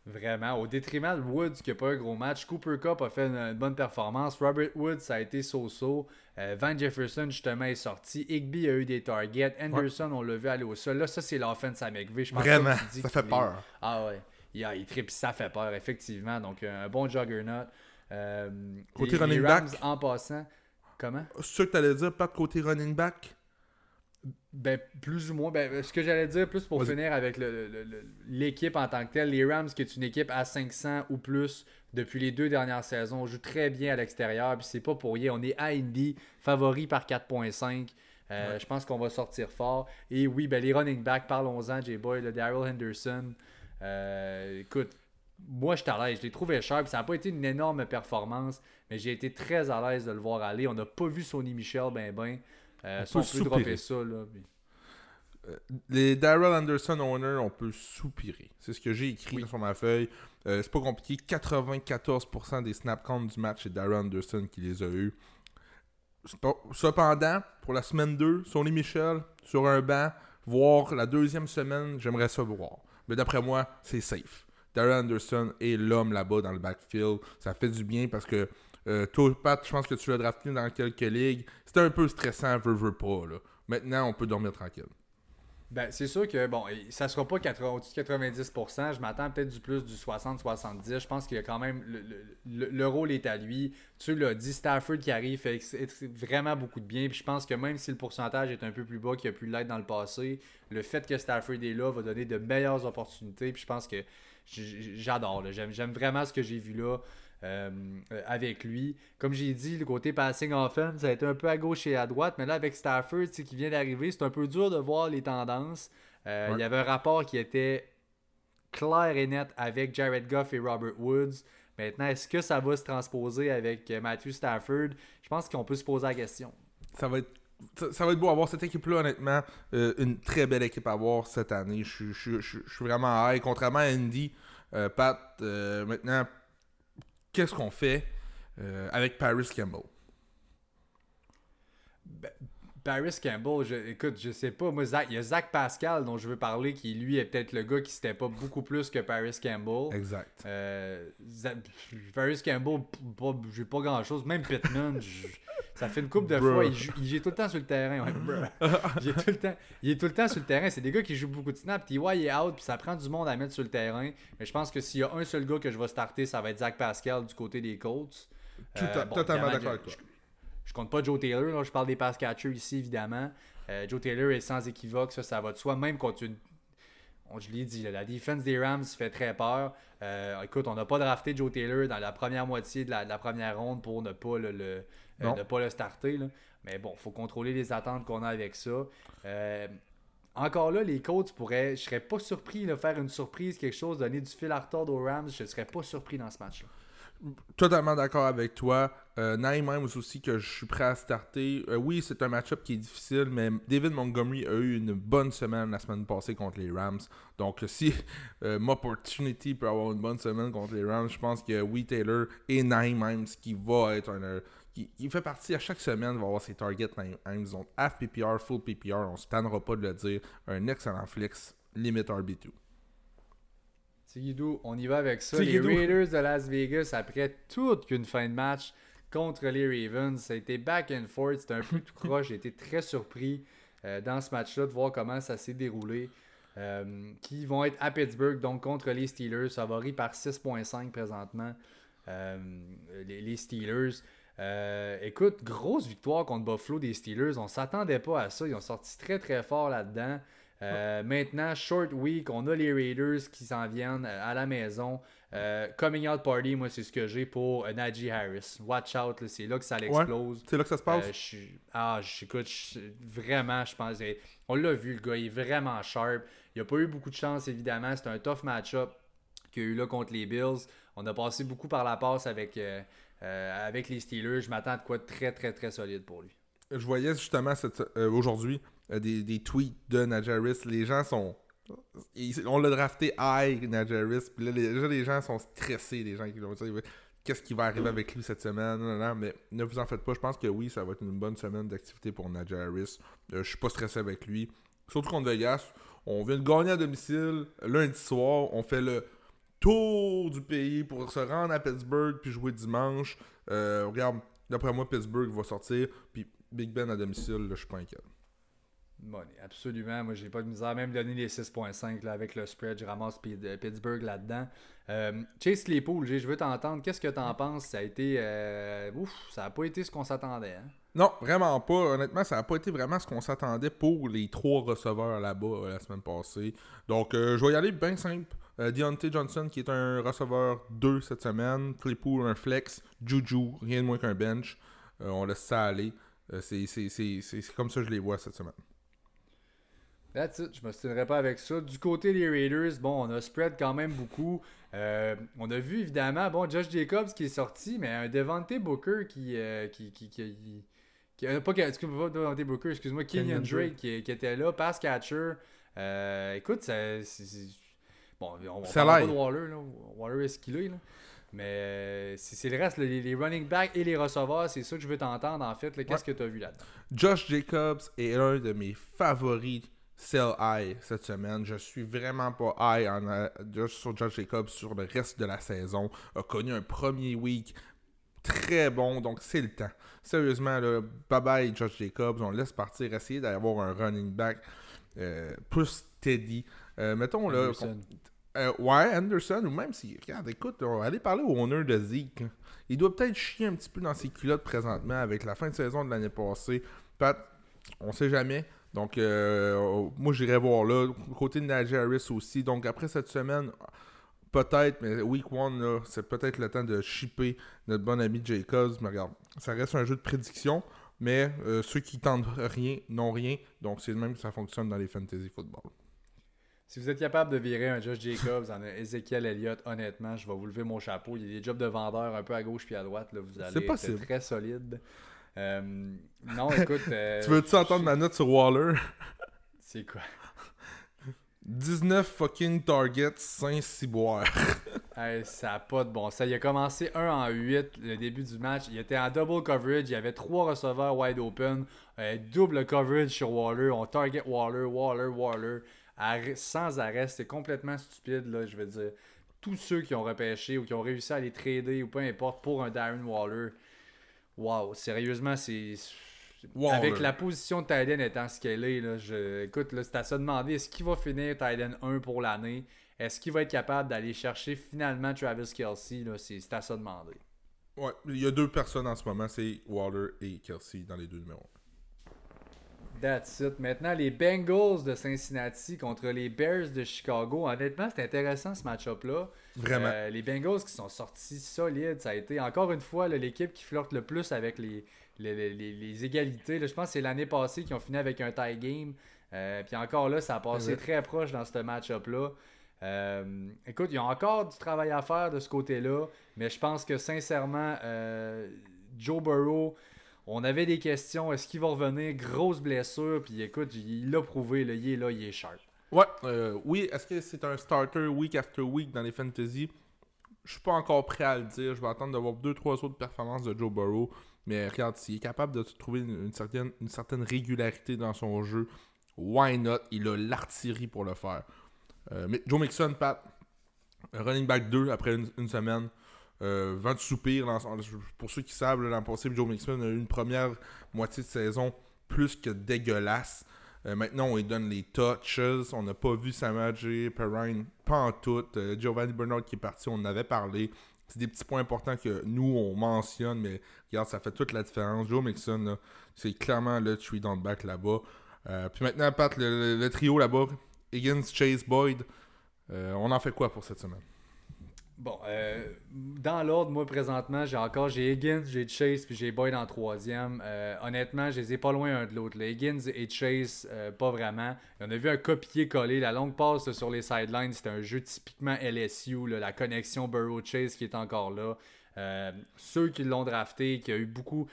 Vraiment, au détriment de Woods qui n'a pas un gros match. Cooper Cup a fait une, une bonne performance. Robert Woods, ça a été so-so. Euh, Van Jefferson, justement, est sorti. Higby a eu des targets. Anderson, on l'a vu aller au sol. Là, ça, c'est l'offense à McVay. Je pense Vraiment, tu ça fait les- peur. Ah ouais. Il, a- il tripe, ça fait peur, effectivement. Donc, un bon juggernaut. Euh, Côté les- les running Rams, back. en passant. Comment? Ça que t'allais dire, Pat, côté running back? Ben, plus ou moins. Ben, ce que j'allais dire, plus pour finir avec le- le- le- l'équipe en tant que telle, les Rams, qui est une équipe à 500 ou plus depuis les deux dernières saisons, joue très bien à l'extérieur. Puis c'est pas pour rien. On est à Indy, favori par 4.5. Euh, Je pense qu'on va sortir fort. Et oui, ben, les running backs, parlons-en, J-Boy, le Daryl Henderson. Euh, écoute, moi, je suis à l'aise. Je l'ai trouvé cher. Ça n'a pas été une énorme performance, mais j'ai été très à l'aise de le voir aller. On n'a pas vu Sonny Michel, ben, ben. Euh, On si on peut peut dropper soupirer. ça, là. puis- Les Daryl Anderson owners, on peut soupirer. C'est ce que j'ai écrit Oui. sur ma feuille. Euh, c'est pas compliqué. 94% des snap counts du match, c'est Daryl Anderson qui les a eus. Cependant, pour la semaine 2, Sonny Michel, sur un banc, voir la deuxième semaine, j'aimerais ça voir. Mais d'après moi, c'est safe. Daryl Anderson est l'homme là-bas dans le backfield. Ça fait du bien parce que euh, toi, Pat, je pense que tu l'as drafté dans quelques ligues. C'était un peu stressant, veux, veux pas. Là. Maintenant, on peut dormir tranquille. Ben, c'est sûr que, bon, ça sera pas 80 au-dessus de 90%. Je m'attends peut-être du plus du 60-70. Je pense qu'il y a quand même. Le, le- le- le rôle est à lui. Tu l'as dit, Stafford qui arrive fait vraiment beaucoup de bien. Puis je pense que même si le pourcentage est un peu plus bas qu'il a pu l'être dans le passé, le fait que Stafford est là va donner de meilleures opportunités. Puis je pense que j'adore. j'aime vraiment ce que j'ai vu là. Euh, euh, avec lui. Comme j'ai dit, le côté passing offense, ça a été un peu à gauche et à droite, mais là, avec Stafford qui vient d'arriver, c'est un peu dur de voir les tendances. Euh, Ouais. Il y avait un rapport qui était clair et net avec Jared Goff et Robert Woods. Maintenant, est-ce que ça va se transposer avec Matthew Stafford? Je pense qu'on peut se poser la question. ça va être ça, ça va être beau à voir cette équipe-là, honnêtement. euh, une très belle équipe à voir cette année. Je suis- je vraiment high. Contrairement à Andy, euh, Pat, euh, maintenant, qu'est-ce qu'on fait euh, avec Paris Campbell? Paris Campbell, je, écoute, je sais pas. Moi, Zach- il y a Zach Pascal dont je veux parler, qui lui est peut-être le gars qui s'était pas beaucoup plus que Paris Campbell. Exact. Euh, Za- Paris Campbell, j'ai pas grand chose. Même Pittman, ça fait une coupe de fois. Il, joue- il est tout le temps sur le terrain. ouais, il, est tout le temps, il est tout le temps sur le terrain. C'est des gars qui jouent beaucoup de snaps. TY est out, puis ça prend du monde à mettre sur le terrain. Mais je pense que s'il y a un seul gars que je vais starter, ça va être Zach Pascal du côté des Colts. Tout Euh, bon, totalement d'accord avec toi. Je compte pas Joe Taylor, là, je parle des pass catchers ici, évidemment. Euh, Joe Taylor est sans équivoque, ça, ça va de soi, même contre une. on- je l'ai dit, la défense des Rams fait très peur. Euh, écoute, on n'a pas drafté Joe Taylor dans la première moitié de la, de la première ronde pour ne pas le, le- euh, ne pas le starter. là. Mais bon, faut contrôler les attentes qu'on a avec ça. Euh, encore là, les coachs pourraient. Je serais pas surpris de faire une surprise, quelque chose, donner du fil à retordre aux Rams. Je serais pas surpris dans ce match-là. Totalement d'accord avec toi. Euh, Naïm aussi que je suis prêt à starter. Euh, oui, c'est un match-up qui est difficile, mais David Montgomery a eu une bonne semaine la semaine passée contre les Rams. Donc si euh, [laughs] Opportunity peut avoir une bonne semaine contre les Rams, je pense que oui, Taylor et Naïm Himes qui va être un... euh, qui, fait partie à chaque semaine, va avoir ses targets Naïm Himes. Donc half PPR, full PPR, on se tannera pas de le dire. Un excellent flex, limit RB2. Tigidou, on y va avec ça. Les Raiders de Las Vegas, après toute une fin de match contre les Ravens, ça a été back and forth. C'était un peu tout [laughs] croche. J'ai été très surpris euh, dans ce match-là de voir comment ça s'est déroulé. Euh, qui vont être à Pittsburgh, donc contre les Steelers, favoris par 6.5 présentement. Euh, les, les Steelers. Écoute, grosse victoire contre Buffalo des Steelers. On s'attendait pas à ça. Ils ont sorti très très fort là-dedans. Euh, maintenant, short week, on a les Raiders qui s'en viennent euh, à la maison. Euh, coming out party, moi, c'est ce que j'ai pour Najee Harris. Watch out, c'est là que ça l'explose. c'est là que ça se passe? ah, j'écoute, vraiment, je pense. On l'a vu, le gars, il est vraiment sharp. Il n'a pas eu beaucoup de chance, évidemment. C'est un tough match-up qu'il y a eu là contre les Bills. On a passé beaucoup par la passe avec, avec les Steelers. Je m'attends à quoi de très, très, très solide pour lui. Je voyais justement aujourd'hui euh, des, tweets de Najaris. Les gens sont. on l'a drafté high, Najaris. Puis là, les, les gens sont stressés, les gens qui vont dire qu'est-ce qui va arriver avec lui cette semaine? Non, mais ne vous en faites pas. Je pense que oui, ça va être une bonne semaine d'activité pour Najaris. Euh, je suis pas stressé avec lui. Surtout contre Vegas. On vient de gagner à domicile lundi soir. On fait le tour du pays pour se rendre à Pittsburgh puis jouer dimanche. Euh, regarde, d'après moi, Pittsburgh va sortir. Puis Big Ben à domicile, je suis pas inquiet. Bon, absolument. Moi, j'ai pas de misère. Même donner les 6.5 avec le spread, je ramasse euh, Pittsburgh là-dedans. Euh, Chase Claypool, je veux t'entendre. Qu'est-ce que t'en penses? Ça a été. Euh, ouf, ça a pas été ce qu'on s'attendait. Hein? Non, vraiment pas. Honnêtement, ça a pas été vraiment ce qu'on s'attendait pour les trois receveurs là-bas la semaine passée. Donc, je vais y aller bien simple. Deontay Johnson, qui est un receveur 2 cette semaine. Claypool, un flex. Juju, rien de moins qu'un bench. on laisse ça aller. c'est comme ça que je les vois cette semaine. That's it. Je me souviendrai pas avec ça. Du côté des Raiders, bon, on a spread quand même beaucoup. Euh, on a vu évidemment, bon, Josh Jacobs qui est sorti, mais un Devante Booker qui. Euh, qui, qui, qui, qui euh, pas, excuse-moi, pas Devante Booker, excuse-moi, Kenyon Drake qui, était là, pass catcher. écoute, c'est. Bon, on va parler pas de Waller, là. Waller est ce qu'il est, là? Mais c'est le reste, les, running backs et les receveurs, c'est ça que je veux t'entendre en fait. Qu'est-ce que tu as vu là-dedans? Josh Jacobs est un de mes favoris sell high cette semaine. Je suis vraiment pas high en, euh, sur Josh Jacobs sur le reste de la saison. A connu un premier week très bon, donc c'est le temps. Sérieusement, là, bye bye Josh Jacobs. On laisse partir, essayer d'avoir un running back euh, plus steady. Euh, mettons là. Anderson. ouais, Anderson, ou même si. Regarde, écoute, on va aller parler au owner de Zeke. Il doit peut-être chier un petit peu dans ses culottes présentement avec la fin de saison de l'année passée. Pat, on sait jamais. Donc, euh, moi, j'irai voir là. Côté de Najee Harris aussi. Donc, après cette semaine, peut-être, mais week one, c'est peut-être le temps de shipper notre bon ami Jacobs. Mais regarde, ça reste un jeu de prédiction. Mais euh, ceux qui tentent rien n'ont rien. Donc, c'est le même que ça fonctionne dans les fantasy football. Si vous êtes capable de virer un Josh Jacobs en Ezekiel Elliott, honnêtement, je vais vous lever mon chapeau. Il y a des jobs de vendeur un peu à gauche puis à droite. Là. Vous allez être très solide. Euh, non, écoute. [laughs] Euh, tu veux-tu entendre ma note sur Waller? [laughs] C'est quoi? 19 fucking targets, 5 ciboires. [laughs] ça n'a pas de bon Ça, Il a commencé 1 en 8 le début du match. Il était en double coverage. Il y avait 3 receveurs wide open. Euh, double coverage sur Waller. On target Waller, Waller, Waller. sans arrêt. C'est complètement stupide, là, je veux dire. Tous ceux qui ont repêché ou qui ont réussi à les trader ou peu importe pour un Darren Waller, Wow, sérieusement, c'est. Avec la position de Tiden étant ce qu'elle est, là, je... écoute, là, c'est à se demander est-ce qu'il va finir Tiden 1 pour l'année? Est-ce qu'il va être capable d'aller chercher finalement Travis Kelsey C'est à se demander. Ouais, il y a deux personnes en ce moment c'est Waller et Kelsey dans les deux numéros. That's it. Maintenant, les Bengals de Cincinnati contre les Bears de Chicago. Honnêtement, c'est intéressant ce match-up-là. Vraiment. Euh, les Bengals qui sont sortis solides. Ça a été encore une fois l'équipe qui flirte le plus avec les, les, égalités. je pense que c'est l'année passée qu'ils ont fini avec un tie game. Euh, puis encore là, ça a passé très proche dans ce match-up-là. Euh, écoute, il y a encore du travail à faire de ce côté-là. Mais je pense que sincèrement, Joe Burrow on avait des questions. Est-ce qu'il va revenir? Grosse blessure. Puis écoute, il l'a prouvé. Il est là, il est sharp. Ouais, euh, oui. Est-ce que c'est un starter week after week dans les fantasy? Je suis pas encore prêt à le dire. Je vais attendre d'avoir 2-3 autres performances de Joe Burrow. Mais regarde, s'il est capable de trouver une, certaine, une certaine régularité dans son jeu, why not? Il a l'artillerie pour le faire. Euh, mais Joe Mixon, Pat, running back 2 après une semaine. Euh, vent de soupir, pour ceux qui savent, l'an passé, Joe Mixon a eu une première moitié de saison plus que dégueulasse. Euh, maintenant, on lui donne les touches. On n'a pas vu Samaje, Perrine, pas en tout. Euh, Giovanni Bernard qui est parti, on en avait parlé. C'est des petits points importants que nous, on mentionne, mais regarde, ça fait toute la différence. Joe Mixon, c'est clairement le tree dans le back là-bas. Euh, puis maintenant, Pat, le, le trio là-bas, Higgins, Chase, Boyd, on en fait quoi pour cette semaine? Bon, euh, dans l'ordre, moi présentement, j'ai encore j'ai Higgins, j'ai Chase, puis j'ai Boyd en troisième. Euh, honnêtement, je les ai pas loin un de l'autre. Higgins et Chase, euh, pas vraiment. On a vu un copier-coller, la longue passe sur les sidelines, c'était un jeu typiquement LSU, la connexion Burrow-Chase qui est encore là. Ceux qui l'ont drafté, qui a eu beaucoup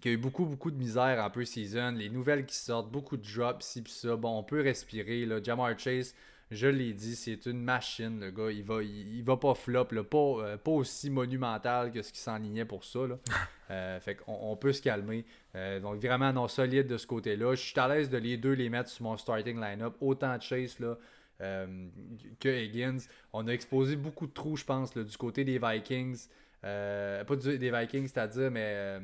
qui a eu beaucoup, beaucoup de misère en pre-season, les nouvelles qui sortent, beaucoup de drops, ci pis ça. Bon, on peut respirer. Là. Jamar Chase, je l'ai dit, c'est une machine, le gars. Il va, il, il va pas flop, là. Pas, euh, pas aussi monumental que ce qui s'enlignait pour ça. Là. [laughs] Euh, fait qu'on on peut se calmer. Euh, donc vraiment non solide de ce côté-là. Je suis à l'aise de les deux les mettre sur mon starting line-up. Autant Chase là, que Higgins. On a exposé beaucoup de trous, je pense, là, du côté des Vikings. Euh, pas des Vikings, c'est-à-dire, mais euh,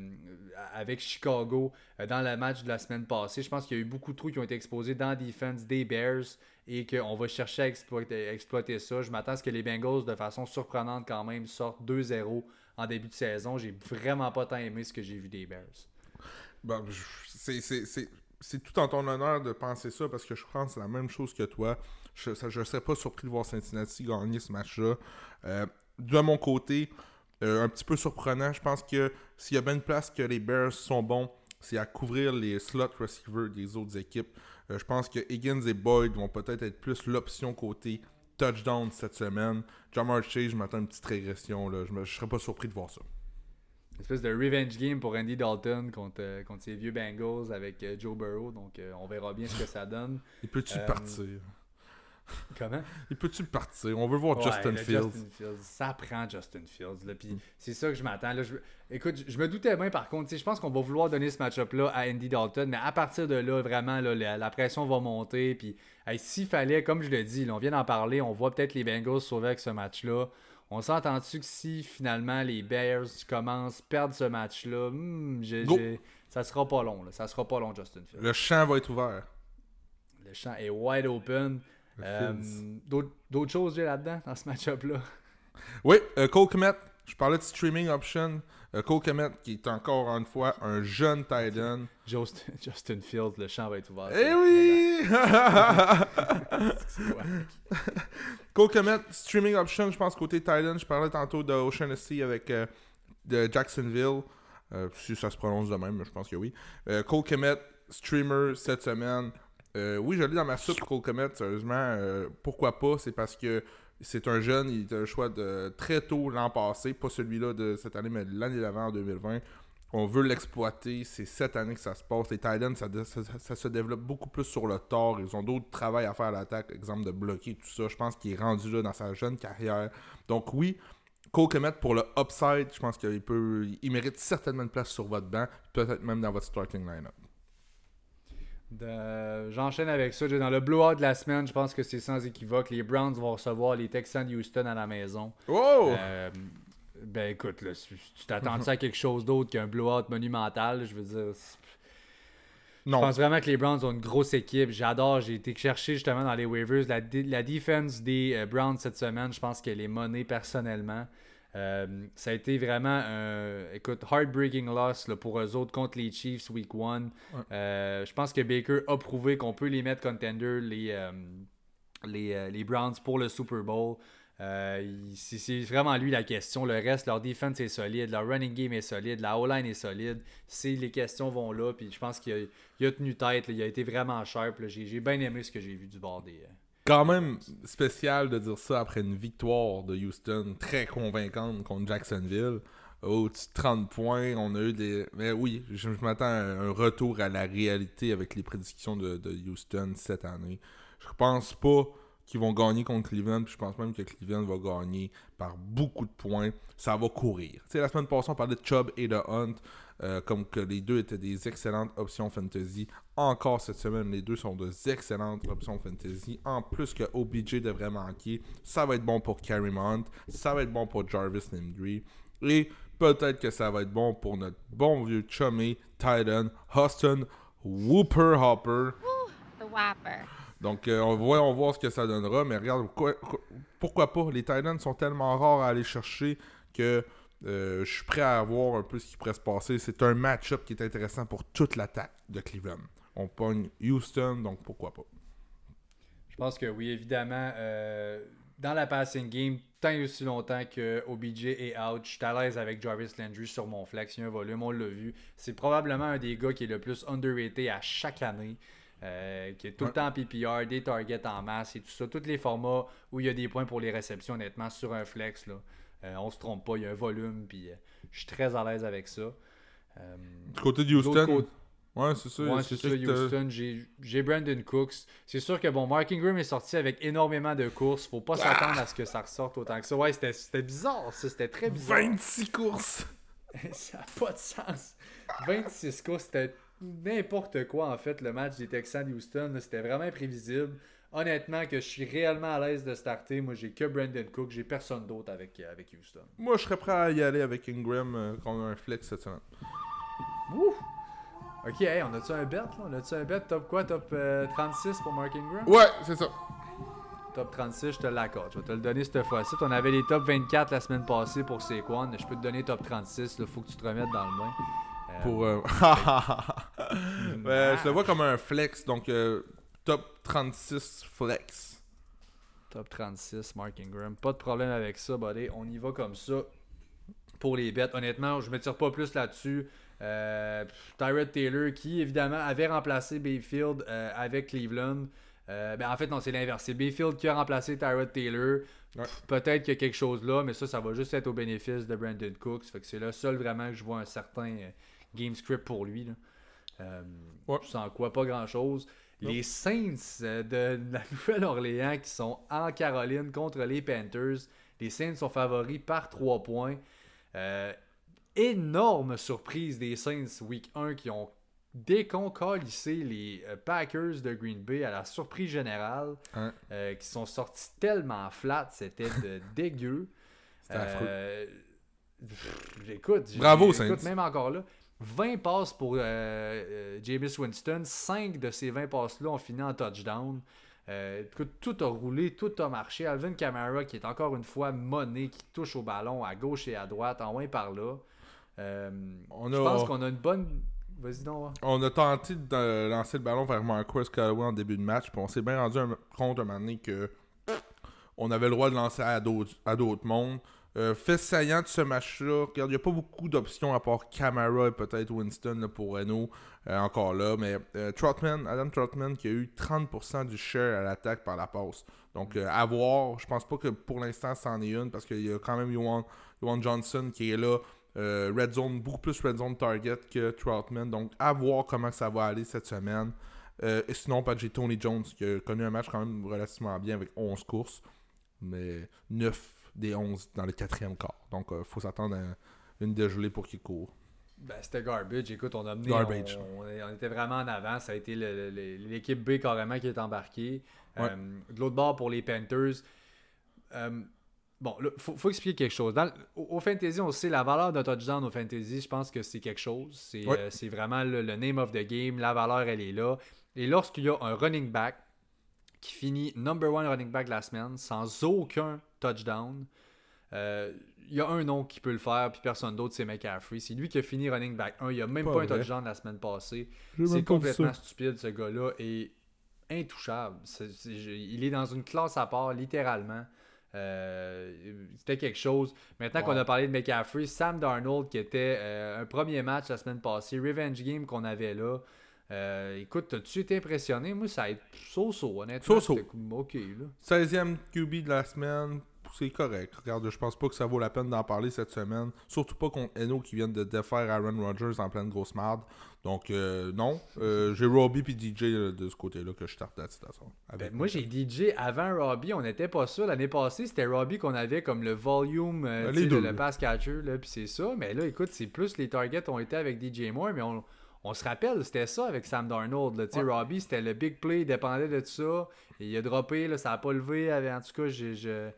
avec Chicago euh, dans le match de la semaine passée. Je pense qu'il y a eu beaucoup de trous qui ont été exposés dans la defense des Bears et qu'on va chercher à exploiter, exploiter ça. Je m'attends à ce que les Bengals, de façon surprenante quand même, sortent 2-0 en début de saison. J'ai vraiment pas tant aimé ce que j'ai vu des Bears. Bon, c'est- tout en ton honneur de penser ça parce que je pense que c'est la même chose que toi. Je ne serais pas surpris de voir Cincinnati gagner ce match-là. De mon côté, euh, un petit peu surprenant. Je pense que s'il y a bien une place que les Bears sont bons, c'est à couvrir les slot receivers des autres équipes. Euh, je pense que Higgins et Boyd vont peut-être être plus l'option côté touchdown cette semaine. Jamar Chase, je m'attends à une petite régression. Là. Je ne serais pas surpris de voir ça. Une espèce de revenge game pour Andy Dalton contre, euh, contre ses vieux Bengals avec Joe Burrow. Donc on verra bien ce que ça donne. Il peut-tu partir? Comment? Il peut-tu partir? On veut voir Ouais, Justin Fields. Justin Fields. Ça prend Justin Fields. Là. Puis Mm. c'est ça que je m'attends. Là, je... Écoute, je- me doutais bien par contre. Je pense qu'on va vouloir donner ce match-up-là à Andy Dalton. Mais à partir de là, vraiment, là, la, la pression va monter. Puis hey, s'il fallait, comme je le dis, là, on vient d'en parler, on voit peut-être les Bengals sauver avec ce match-là. On s'entend-tu que si finalement les Bears commencent à perdre ce match-là, hmm, ça sera pas long. Là. Ça sera pas long, Justin Fields. Le champ va être ouvert. Le champ est wide open. Euh. D'autres choses j'ai là-dedans, dans ce match-up-là? Oui, euh, Cole Komet, je parlais de streaming option. Euh, Cole Komet, qui est encore une fois un jeune tight end. Just- [laughs] Justin Fields, le champ va être ouvert. Eh oui! [laughs] Cole Komet, streaming option, je pense, côté tight end. Je parlais tantôt de O'Shaughnessy avec euh, de Jacksonville. Euh, si ça se prononce de même, mais je pense que oui. Cole Komet, streamer cette semaine. Euh, oui, je l'ai dans ma soupe, Cole Komet, sérieusement. euh, pourquoi pas? C'est parce que c'est un jeune, il était un choix de très tôt l'an passé, pas celui-là de cette année, mais l'année d'avant, en 2020. On veut l'exploiter, c'est cette année que ça se passe. Les Titans, ça, se développe beaucoup plus sur le tort. Ils ont d'autres travail à faire à l'attaque, exemple de bloquer tout ça. Je pense qu'il est rendu là dans sa jeune carrière. Donc oui, Cole Komet pour le upside, je pense qu'il peut, il mérite certainement une place sur votre banc, peut-être même dans votre starting lineup. De- J'enchaîne avec ça. Dans le blowout de la semaine, je pense que c'est sans équivoque. Les Browns vont recevoir les Texans de Houston à la maison. Oh! Euh, ben écoute, là, tu t'attends à quelque chose d'autre qu'un blowout monumental. Je veux dire, je pense vraiment que les Browns ont une grosse équipe. J'adore. J'ai été chercher justement dans les waivers la, la defense des euh, Browns cette semaine. Je pense qu'elle est menée personnellement. Euh, ça a été vraiment un écoute, heartbreaking loss là, pour eux autres contre les Chiefs week 1. Ouais. je pense que Baker a prouvé qu'on peut les mettre contender, les, euh, les, euh, les Browns, pour le Super Bowl. Euh, c'est vraiment lui la question. Le reste, leur defense est solide, leur running game est solide, la O-line est solide. Si les questions vont là, puis je pense qu'il a, tenu tête, là, il a été vraiment sharp. j'ai bien aimé ce que j'ai vu du bord des. Quand même spécial de dire ça après une victoire de Houston très convaincante contre Jacksonville. Au-dessus de 30 points, on a eu des. Mais oui, je, m'attends à un retour à la réalité avec les prédictions de, de Houston cette année. Je pense pas qu'ils vont gagner contre Cleveland, puis je pense même que Cleveland va gagner par beaucoup de points. Ça va courir. Tu sais, la semaine passée, on parlait de Chubb et de Hunt, euh, comme que les deux étaient des excellentes options fantasy. Encore cette semaine, les deux sont des excellentes options fantasy. En plus que OBJ devrait manquer, ça va être bon pour Carrie Hunt, ça va être bon pour Jarvis Landry, et peut-être que ça va être bon pour notre bon vieux chummy Titan Austin Whooper Hopper. The Whopper. Donc, euh, on, va, on va voir ce que ça donnera. Mais regarde, quoi- quoi- pourquoi pas? Les Titans sont tellement rares à aller chercher que euh, je suis prêt à voir un peu ce qui pourrait se passer. C'est un match-up qui est intéressant pour toute l'attaque de Cleveland. on pogne Houston, donc pourquoi pas. Je pense que oui, évidemment. euh, dans la passing game, tant et aussi longtemps que OBJ est out, je suis à l'aise avec Jarvis Landry sur mon flex. Il y a un volume, on l'a vu. C'est probablement un des gars qui est le plus underrated à chaque année. euh, qui est tout le temps en PPR, des targets en masse et tout ça. Tous les formats où il y a des points pour les réceptions, honnêtement, sur un flex, là, on se trompe pas. Il y a un volume, puis euh, je suis très à l'aise avec ça. Euh, Du côté de Houston, côté- ouais, c'est ça. Ouais, c'est ça, Houston. J'ai Brandon Cooks. C'est sûr que bon, Mark Ingram est sorti avec énormément de courses. Faut pas s'attendre à ce que ça ressorte autant que ça. Ouais, c'était- bizarre, ça. C'était très bizarre. 26 courses! [laughs] ça n'a pas de sens. 26 courses, c'était n'importe quoi en fait, le match des Texans de Houston. là, C'était vraiment imprévisible. Honnêtement, que je suis réellement à l'aise de starter. Moi, j'ai que Brandon Cook. J'ai personne d'autre avec, euh, avec Houston. Moi, je serais prêt à y aller avec Ingram euh, qu'on a un flex cette semaine. Ouh! Ok, hey, on a-tu un bet là? On a-tu un bet? Top quoi? Top euh, 36 pour Mark Ingram? Ouais, c'est ça. Top 36, je te l'accorde. Je vais te le donner cette fois-ci. On avait les top 24 la semaine passée pour Saquon. Je peux te donner top 36. Il faut que tu te remettes dans le bain. Euh, Pour. euh, [laughs] Ouais, je le vois comme un flex, donc euh, top 36 flex. Top 36, Mark Ingram. Pas de problème avec ça, buddy. On y va comme ça pour les bêtes. Honnêtement, je me tire pas plus là-dessus. Euh, Tyrod Taylor, qui évidemment avait remplacé Bayfield euh, avec Cleveland. Euh, ben, en fait, non, c'est l'inverse. C'est Bayfield qui a remplacé Tyrod Taylor. Ouais. Peut-être qu'il y a quelque chose là, mais ça, ça va juste être au bénéfice de Brandon Cooks. Fait que c'est le seul vraiment que je vois un certain game script pour lui. Là. Ouais. Sans quoi, pas grand-chose. Les Saints euh, de la [laughs] Nouvelle-Orléans qui sont en Caroline contre les Panthers. Les Saints sont favoris par 3 points. Euh, énorme surprise des Saints week 1 qui ont déconcolissé les euh, Packers de Green Bay à la surprise générale. Hein. euh, qui sont sortis tellement flat, c'était de [laughs] dégueu. C'était affreux. Euh, pff, Écoute, j'ai- Bravo, Saints. même encore là. 20 passes pour euh, euh, Jameis Winston. 5 de ces 20 passes-là ont fini en touchdown. Euh, tout a roulé, tout a marché. Alvin Kamara, qui est encore une fois monné, qui touche au ballon à gauche et à droite, en loin par là. Euh, On Je a- pense qu'on a une bonne. Vas-y donc. On a tenté de lancer le ballon vers Marquez Callaway en début de match, puis on s'est bien rendu un- compte un moment donné que on avait le droit de lancer à d'autres mondes. Euh, fait saillant de ce match-là, regarde, il n'y a pas beaucoup d'options à part Camara et peut-être Winston pour Renault euh, encore là, mais euh, Adam Trotman qui a eu 30% du share à l'attaque par la passe. Donc euh, à voir, je pense pas que pour l'instant c'en est une parce qu'il y a quand même Yohan Johnson qui est là. Red zone, beaucoup plus red zone target que Troutman. Donc, à voir comment ça va aller cette semaine. Et sinon, j'ai Tony Jones qui a connu un match quand même relativement bien avec 11 courses, mais 9 des 11 dans le quatrième quart. Donc, il faut s'attendre à une dégelée pour qu'il court. Ben, c'était garbage. Écoute, on a mené. Garbage. On, était vraiment en avant. Ça a été l'équipe B carrément qui est embarquée. Ouais. Euh, de l'autre bord, pour les Panthers. euh, bon, il faut, faut expliquer quelque chose. Dans au, au fantasy, on sait la valeur d'un touchdown au fantasy. Je pense que c'est quelque chose. C'est Ouais. euh, vraiment le, le name of the game. La valeur, elle est là. Et lorsqu'il y a un running back qui finit number one running back de la semaine sans aucun touchdown, euh, il y a un nom qui peut le faire, puis personne d'autre, c'est McCaffrey. C'est lui qui a fini running back 1. Il a même Pas pas, un touchdown la semaine passée. C'est complètement stupide, ce gars-là, et intouchable. Il est dans une classe à part, littéralement. Euh, C'était quelque chose. Maintenant Wow. qu'on a parlé de McCaffrey, Sam Darnold, qui était euh, un premier match la semaine passée, Revenge Game qu'on avait là. Euh, écoute, as-tu été impressionné? Moi, ça a été so-so, honnêtement. So-so. OK, là. 16e QB de la semaine, c'est correct. Regarde, je pense pas que ça vaut la peine d'en parler cette semaine. Surtout pas contre Eno qui vient de défaire Aaron Rodgers en pleine grosse marde. Donc, euh, non. Euh, J'ai Robbie puis DJ euh, de ce côté-là que je starte à. Ben, moi, j'ai DJ avant Robbie. On n'était pas ça. L'année passée, c'était Robbie qu'on avait comme le volume, euh, les deux, le, pass catcher. Puis c'est ça. Mais là, écoute, c'est plus les targets ont été avec DJ Moore. Mais on, on se rappelle, c'était ça avec Sam Darnold. là. Tu sais, Ouais. Robbie, c'était le big play. Il dépendait de tout ça. Et il a droppé. Là, ça n'a pas levé. En tout cas, j'ai. j'ai-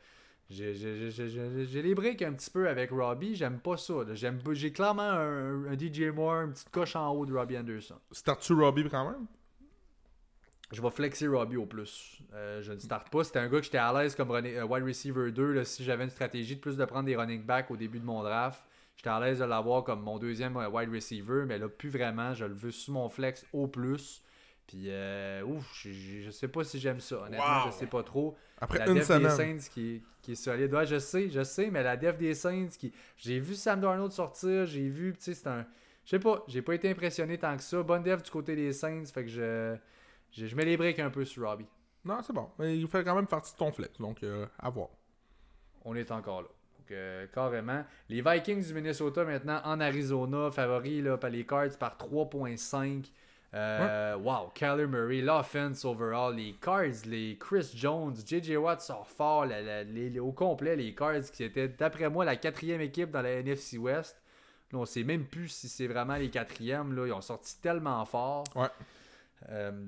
j'ai- j'ai- j'ai- j'ai- J'ai les briques un petit peu avec Robbie, j'aime pas ça. J'ai clairement un, un DJ Moore, une petite coche en haut de Robbie Anderson. Start-tu Robbie quand même? Je vais flexer Robbie au plus. Euh, je ne starte pas. C'était un gars que j'étais à l'aise comme running- euh, wide receiver 2. là, si j'avais une stratégie de plus de prendre des running backs au début de mon draft, j'étais à l'aise de l'avoir comme mon deuxième euh, wide receiver. Mais là, plus vraiment. Je le veux sous mon flex au plus. Puis, euh, ouf, je, je- sais pas si j'aime ça. Honnêtement, Wow. je sais pas trop. Après la une def des. Saints qui, qui est solide. Ouais, je sais, je sais, mais la def des Saints qui. J'ai vu Sam Darnold sortir, j'ai vu, tu sais, c'est un. Je sais pas, j'ai pas été impressionné tant que ça. Bonne def du côté des Saints, fait que je. Je, je mets les breaks un peu sur Robbie. Non, c'est bon. Mais il fait quand même partie de ton flex, donc euh, à voir. On est encore là. Donc, euh, carrément. Les Vikings du Minnesota maintenant en Arizona, favoris là, par les Cards par 3.5. Euh, Wow, Kyler Murray, l'offense overall, les Cards, les Chris Jones, JJ Watt sort fort, la- la- les- au complet, les Cards qui étaient d'après moi la quatrième équipe dans la NFC West. Là, on sait même plus si c'est vraiment les quatrièmes. Là. Ils ont sorti tellement fort. Ouais. Euh,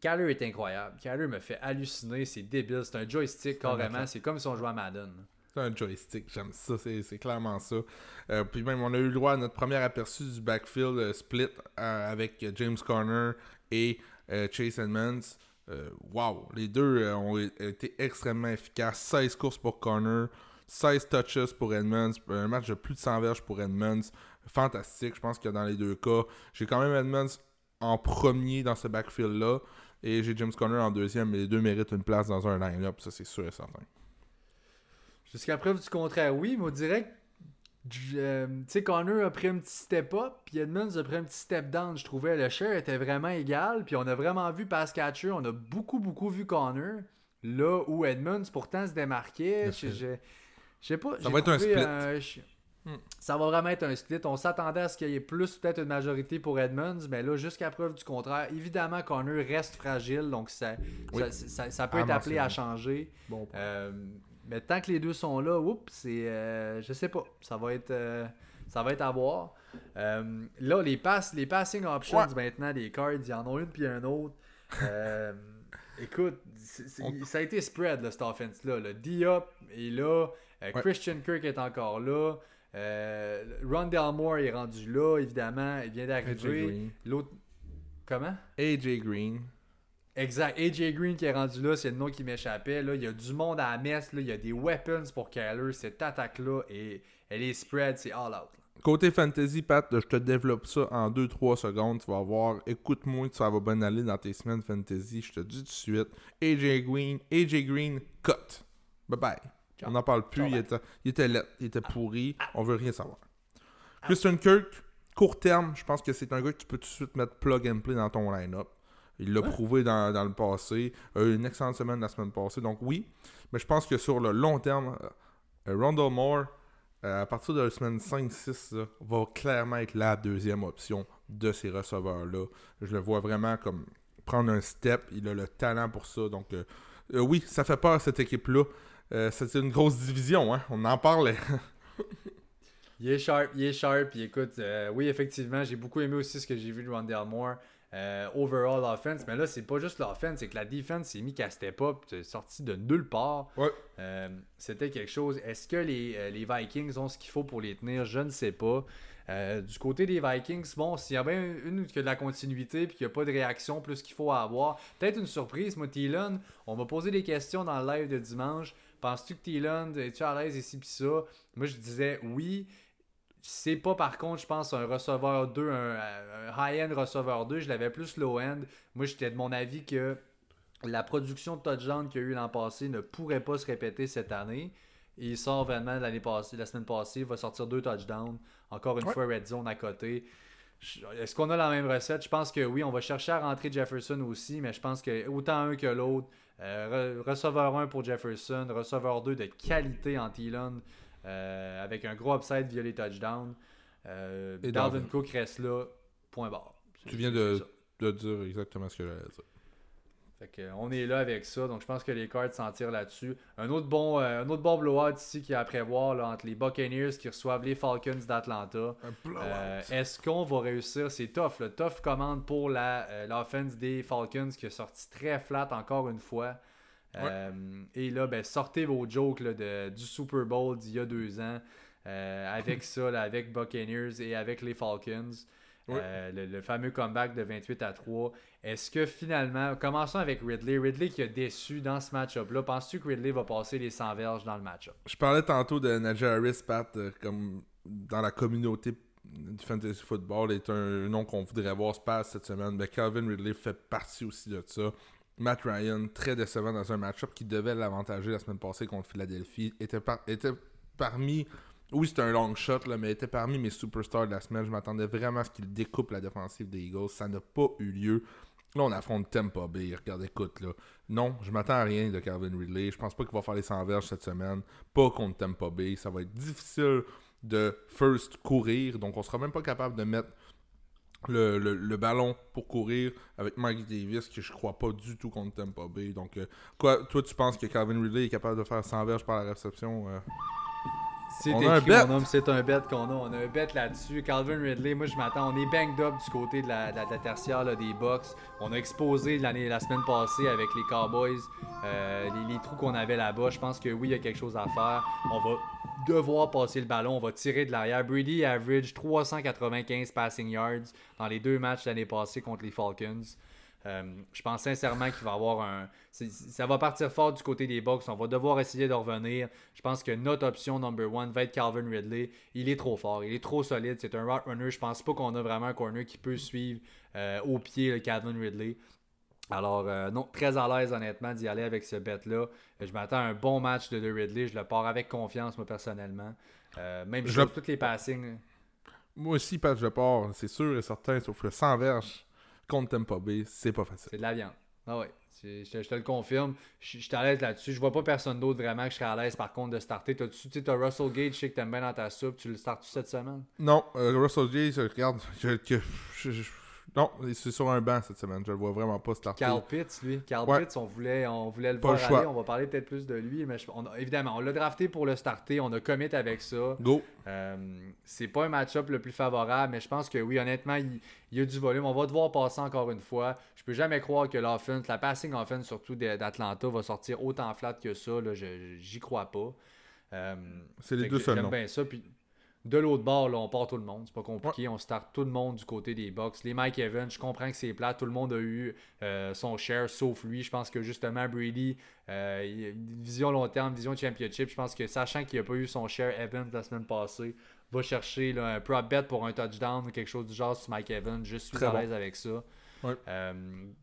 Kyler est incroyable. Kyler me fait halluciner. C'est débile. C'est un joystick carrément. C'est comme si on jouait à Madden. C'est un joystick, j'aime ça, c'est clairement ça. Euh, puis même, on a eu le droit à notre premier aperçu du backfield euh, split euh, avec James Conner et Chase Edmonds. Wow, les deux ont été extrêmement efficaces. 16 courses pour Conner, 16 touches pour Edmonds, un match de plus de 100 verges pour Edmonds. Fantastique, je pense que dans les deux cas, j'ai quand même Edmonds en premier dans ce backfield-là et j'ai James Conner en deuxième, mais les deux méritent une place dans un line-up, ça c'est sûr et certain. Jusqu'à preuve du contraire, oui, mais on dirait que. euh, tu sais, Connor a pris un petit step up, puis Edmonds a pris un petit step down. Je trouvais le share était vraiment égal, puis on a vraiment vu pass catcher, on a beaucoup, beaucoup vu Connor. Là où Edmonds pourtant se démarquait, je split. je- je sais pas. Ça j'ai va être un split. euh, Hmm. Ça va vraiment être un split. On s'attendait à ce qu'il y ait plus, peut-être une majorité pour Edmonds, mais là, jusqu'à preuve du contraire, évidemment, Connor reste fragile, donc ça, Oui. ça, ça- ça peut À être appelé à changer. Bon point. Euh, mais tant que les deux sont là, oups, c'est. euh, je sais pas. Ça va être. euh, ça va être à voir. Euh, là, les, pass, les passing options Ouais. maintenant, les cards, il y en a une puis un autre. [laughs] Écoute, On- ça a été spread, là, cette offense-là. Le Diop est là. Ouais. Christian Kirk est encore là. Rondell Moore est rendu là, évidemment. Il vient d'arriver. L'autre. Comment? AJ Green. Exact. AJ Green qui est rendu là, c'est le nom qui m'échappait. Là, il y a du monde à la messe. Là. Il y a des weapons pour Kyler. Cette attaque-là, et elle est spread, c'est all out. Côté fantasy, Pat, je te développe ça en 2-3 secondes. Tu vas voir. Écoute-moi, ça va bien aller dans tes semaines fantasy. Je te dis tout de suite. AJ Green, AJ Green, cut. Bye bye. On n'en parle plus. Il, était, il était laid, il était pourri. On veut rien savoir. Christian Kirk, court terme, je pense que c'est un gars que tu peux tout de suite mettre plug and play dans ton line-up. Il l'a prouvé dans, dans le passé. A eu une excellente semaine la semaine passée. Donc oui. Mais je pense que sur le long terme, euh, Rondell Moore, euh, à partir de la semaine 5-6, là, va clairement être la deuxième option de ces receveurs-là. Je le vois vraiment comme prendre un step. Il a le talent pour ça. Donc euh, euh, oui, ça fait peur cette équipe-là. Euh, C'était une grosse division, hein? on en parlait. [laughs] Il est sharp, il est sharp. Puis écoute, euh, oui, effectivement, j'ai beaucoup aimé aussi ce que j'ai vu de Rondell Moore. Euh, overall offense, mais là, c'est pas juste l'offense, c'est que la defense s'est mis qu'à step up, c'est sorti de nulle part. Ouais. Euh, C'était quelque chose. Est-ce que les, euh, les Vikings ont ce qu'il faut pour les tenir? Je ne sais pas. Euh, du côté des Vikings, bon, s'il y a bien une qui a de la continuité puis qu'il n'y a pas de réaction plus qu'il faut avoir, peut-être une surprise. Moi, Thielen, on m'a posé des questions dans le live de dimanche. Penses-tu que Thielen, es-tu à l'aise ici puis ça? Moi, je disais oui. C'est pas par contre, je pense, un receveur 2, un, un high-end receveur 2. Je l'avais plus low-end. Moi, j'étais de mon avis que la production de touchdown qu'il y a eu l'an passé ne pourrait pas se répéter cette année. Et il sort vraiment l'année passée, la semaine passée, il va sortir deux touchdowns. Encore une Ouais. fois, red zone à côté. Est-ce qu'on a la même recette? Je pense que oui, on va chercher à rentrer Jefferson aussi, mais je pense que autant un que l'autre. Euh, re- receveur 1 pour Jefferson, receveur 2 de qualité en Thielen, euh, avec un gros upside via les touchdowns. Euh, Et Dalvin Dalvin. Cook reste là, point barre. Tu viens de- dire exactement ce que j'allais dire. Fait que, euh, on est là avec ça, donc je pense que les Cards s'en tirent là-dessus. Un autre bon, euh, un autre bon blowout ici qui est à prévoir là, entre les Buccaneers qui reçoivent les Falcons d'Atlanta. Est-ce qu'on va réussir? C'est tough, le tough commande pour l'offense des Falcons qui a sorti très flat encore une fois. Euh, et là, ben, sortez vos jokes là, de, du Super Bowl d'il y a deux ans euh, avec [laughs] ça, là, avec Buccaneers et avec les Falcons. Oui. Euh, le, le fameux comeback de 28 à 3. Est-ce que finalement, commençons avec Ridley. Ridley qui a déçu dans ce match-up-là. Penses-tu que Ridley va passer les 100 verges dans le match-up? Je parlais tantôt de Najee Harris, Pat, euh, comme dans la communauté du fantasy football est un nom qu'on voudrait voir se passer cette semaine. Ben, Calvin Ridley fait partie aussi de ça. Matt Ryan, très décevant dans un match-up qui devait l'avantager la semaine passée contre Philadelphie, était, était parmi. Oui, c'était un long shot, là, mais était parmi mes superstars de la semaine. Je m'attendais vraiment à ce qu'il découpe la défensive des Eagles. Ça n'a pas eu lieu. Là, on affronte Tampa Bay. Regarde, écoute, là. Non, je m'attends à rien de Calvin Ridley. Je pense pas qu'il va faire les 100 verges cette semaine. Pas contre Tampa Bay. Ça va être difficile de first courir. Donc, on sera même pas capable de mettre le, ballon pour courir avec Mike Davis, que je crois pas du tout contre Tampa Bay. Donc, euh, quoi, toi, tu penses que Calvin Ridley est capable de faire 100 verges par la réception euh? C'est écrit, un bet. mon homme, c'est un bet qu'on a. On a un bet là-dessus. Calvin Ridley, moi je m'attends. On est banged up du côté de la, tertiaire des Bucks. On a exposé l'année, la semaine passée avec les Cowboys euh, les, les, trous qu'on avait là-bas. Je pense que oui, il y a quelque chose à faire. On va devoir passer le ballon. On va tirer de l'arrière. Brady average 395 passing yards dans les deux matchs l'année passée contre les Falcons. Euh, je pense sincèrement qu'il va avoir un. Ça va partir fort du côté des Bucks. On va devoir essayer de revenir. Je pense que notre option number one va être Calvin Ridley. Il est trop fort. Il est trop solide. C'est un route runner. Je pense pas qu'on a vraiment un corner qui peut suivre euh, au pied le Calvin Ridley. Alors, euh, non, très à l'aise, honnêtement, d'y aller avec ce bet-là. Je m'attends à un bon match de, de Ridley. Je le pars avec confiance, moi, personnellement. même je toutes les passings. Moi aussi, Pat, je pars, c'est sûr et certain, sauf que sans verge contre Tampa Bay, c'est pas facile. C'est de la viande. Ah ouais. Je, te le confirme. Je, suis à l'aise là-dessus. Je vois pas personne d'autre vraiment que je serais à l'aise par contre de starter. Tu as Russell Gage, je sais que t'aimes bien dans ta soupe. Tu le startes cette semaine? Non, euh, Russell Gage, regarde, je, non, c'est sur un banc cette semaine. Je le vois vraiment pas starter. Carl Pitts, lui. Carl Pitts, on voulait, on voulait le voir aller. On va parler peut-être plus de lui. Mais évidemment, on l'a drafté pour le starter. On a commit avec ça. Go. Euh, c'est pas un match-up le plus favorable, mais je pense que oui, honnêtement, il, y a du volume. On va devoir passer encore une fois. Je peux jamais croire que l'offense, la passing offense surtout d'Atlanta, va sortir autant flat que ça. J'y crois pas. Euh, c'est les deux seuls. J'aime bien ça. Puis de l'autre bord, là, on part tout le monde. C'est pas compliqué. On start tout le monde du côté des box. Les Mike Evans, je comprends que c'est plat. Tout le monde a eu euh, son share, sauf lui. Je pense que justement, Brady, euh, vision long terme, vision championship. Je pense que sachant qu'il n'a pas eu son share Evans la semaine passée, va chercher un prop bet pour un touchdown ou quelque chose du genre sur Mike Evans. Je suis à l'aise avec ça. Euh,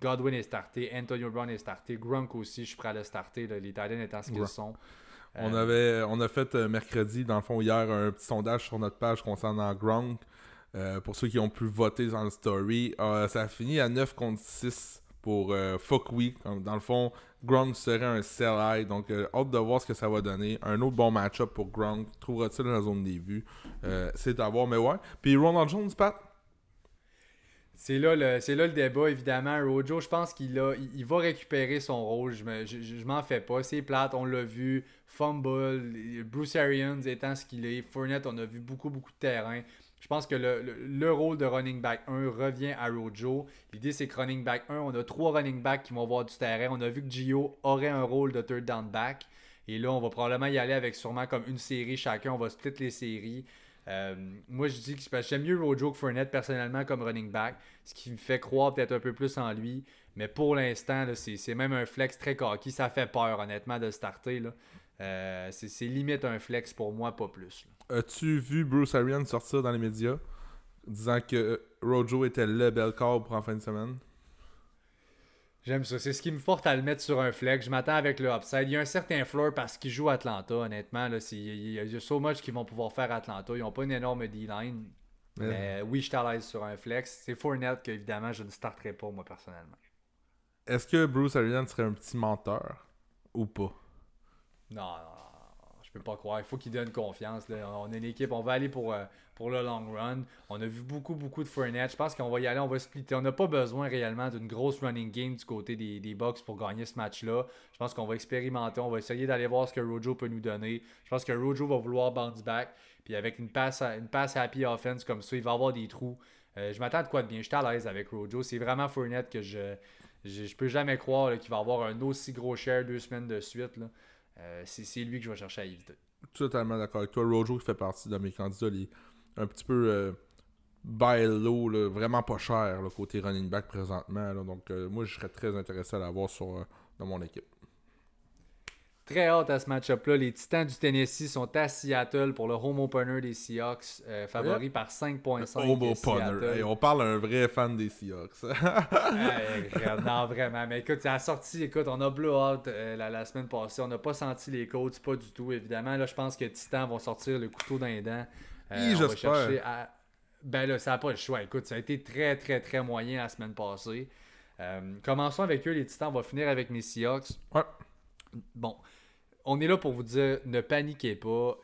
Godwin est starté, Antonio Brown est starté, Gronk aussi, je suis prêt à le starter, les Titans étant ce qu'ils sont. On, euh, avait, on a fait euh, mercredi, dans le fond, hier, un petit sondage sur notre page concernant Gronk. Euh, pour ceux qui ont pu voter dans le story, ça a fini à 9 contre 6 pour Fuck We. Dans le fond, Gronk serait un sell high. Donc, hâte de voir ce que ça va donner. Un autre bon match-up pour Gronk. Trouvera-t-il la zone des vues? C'est à voir, mais ouais. Puis Ronald Jones, Pat? C'est là, le, débat, évidemment. Rojo, je pense qu'il va récupérer son rôle. Je, je, m'en fais pas. C'est plate, on l'a vu. Fumble, Bruce Arians étant ce qu'il est. Fournette, on a vu beaucoup, beaucoup de terrain. Je pense que le, le, rôle de running back 1 revient à Rojo. L'idée, c'est que running back 1, on a trois running backs qui vont voir du terrain. On a vu que Gio aurait un rôle de third down back. Et là, on va probablement y aller avec sûrement comme une série chacun. On va split les séries. Euh, moi, je dis que j'aime mieux Rojo que Fournette personnellement comme running back, ce qui me fait croire peut-être un peu plus en lui. Mais pour l'instant, c'est même un flex très cocky. Ça fait peur, honnêtement, de starter. Euh, c'est limite un flex pour moi, pas plus. As-tu vu Bruce Arians sortir dans les médias disant que Rojo était le bel corps pour en fin de semaine? J'aime ça. C'est ce qui me porte à le mettre sur un flex. Je m'attends avec le upside. Il y a un certain floor parce qu'il joue Atlanta, honnêtement. Là, il, y a so much qu'ils vont pouvoir faire Atlanta. Ils n'ont pas une énorme D-line. Mais oui, je à l'aise sur un flex. C'est Fournette que, évidemment, je ne starterai pas, moi, personnellement. Est-ce que Bruce Arians serait un petit menteur ou pas? Non, non, je peux pas croire. Il faut qu'il donne confiance. On est une équipe, on va aller pour, euh, pour le long run. On a vu beaucoup, beaucoup de Fournette. Je pense qu'on va y aller, on va splitter. On n'a pas besoin réellement d'une grosse running game du côté des, des Bucks pour gagner ce match-là. Je pense qu'on va expérimenter. On va essayer d'aller voir ce que Rojo peut nous donner. Je pense que Rojo va vouloir bounce back. Puis avec une passe, une happy offense comme ça, il va avoir des trous. Euh, je m'attends de quoi de bien. Je suis à l'aise avec Rojo. C'est vraiment Fournette que je, je, peux jamais croire qu'il va avoir un aussi gros share deux semaines de suite. Euh, c'est lui que je vais chercher à éviter. Totalement d'accord avec toi. Rojo qui fait partie de mes candidats, un petit peu euh, low, vraiment pas cher le côté running back présentement. donc euh, moi je serais très intéressé à l'avoir sur dans mon équipe. Très hâte à ce match-up-là. Les Titans du Tennessee sont à Seattle pour le home opener des Seahawks, euh, favori par 5.5. Home opener. Hey, on parle à un vrai fan des Seahawks. hey, non, vraiment. Mais écoute, à la sortie, écoute, on a blowout euh, la, la, semaine passée. On n'a pas senti les coachs, pas du tout, évidemment. Là, je pense que Titans vont sortir le couteau dans les dents. Euh, J'espère. À... Ben là, ça n'a pas le choix. Écoute, ça a été très, très, très moyen la semaine passée. Euh, commençons avec eux, les Titans. On va finir avec mes Seahawks. Ouais. Bon, on est là pour vous dire, ne paniquez pas.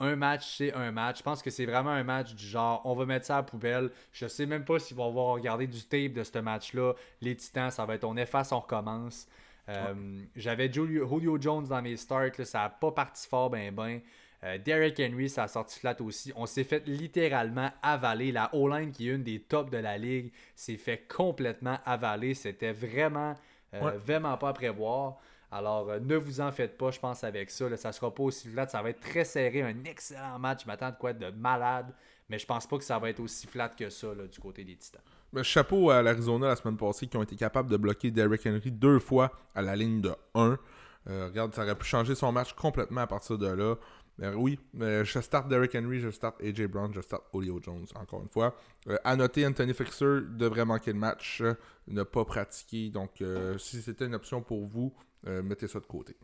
Un match, c'est un match. Je pense que c'est vraiment un match du genre, on va mettre ça à la poubelle. Je sais même pas s'ils vont avoir regardé du tape de ce match-là. Les Titans, ça va être on efface, on recommence. Euh, J'avais Julio Jones dans mes starts, ça n'a pas parti fort, ben ben. Euh, Derrick Henry, ça a sorti flat aussi. On s'est fait littéralement avaler. La O-line, qui est une des tops de la ligue, s'est fait complètement avaler. C'était vraiment, euh, vraiment pas à prévoir. Alors, euh, ne vous en faites pas, je pense, avec ça. Ça sera pas aussi flat. Ça va être très serré. Un excellent match. Je m'attends de quoi être de malade. Mais je pense pas que ça va être aussi flat que ça du côté des Titans. Chapeau à l'Arizona la semaine passée qui ont été capables de bloquer Derrick Henry deux fois à la ligne de 1. regarde, ça aurait pu changer son match complètement à partir de là. Euh, oui, je starte Derrick Henry, je starte AJ Brown, je starte Olio Jones, encore une fois. Euh, à noter, Anthony Fixer devrait manquer le match, euh, ne pas pratiquer. Donc, si c'était une option pour vous, mettez ça de côté.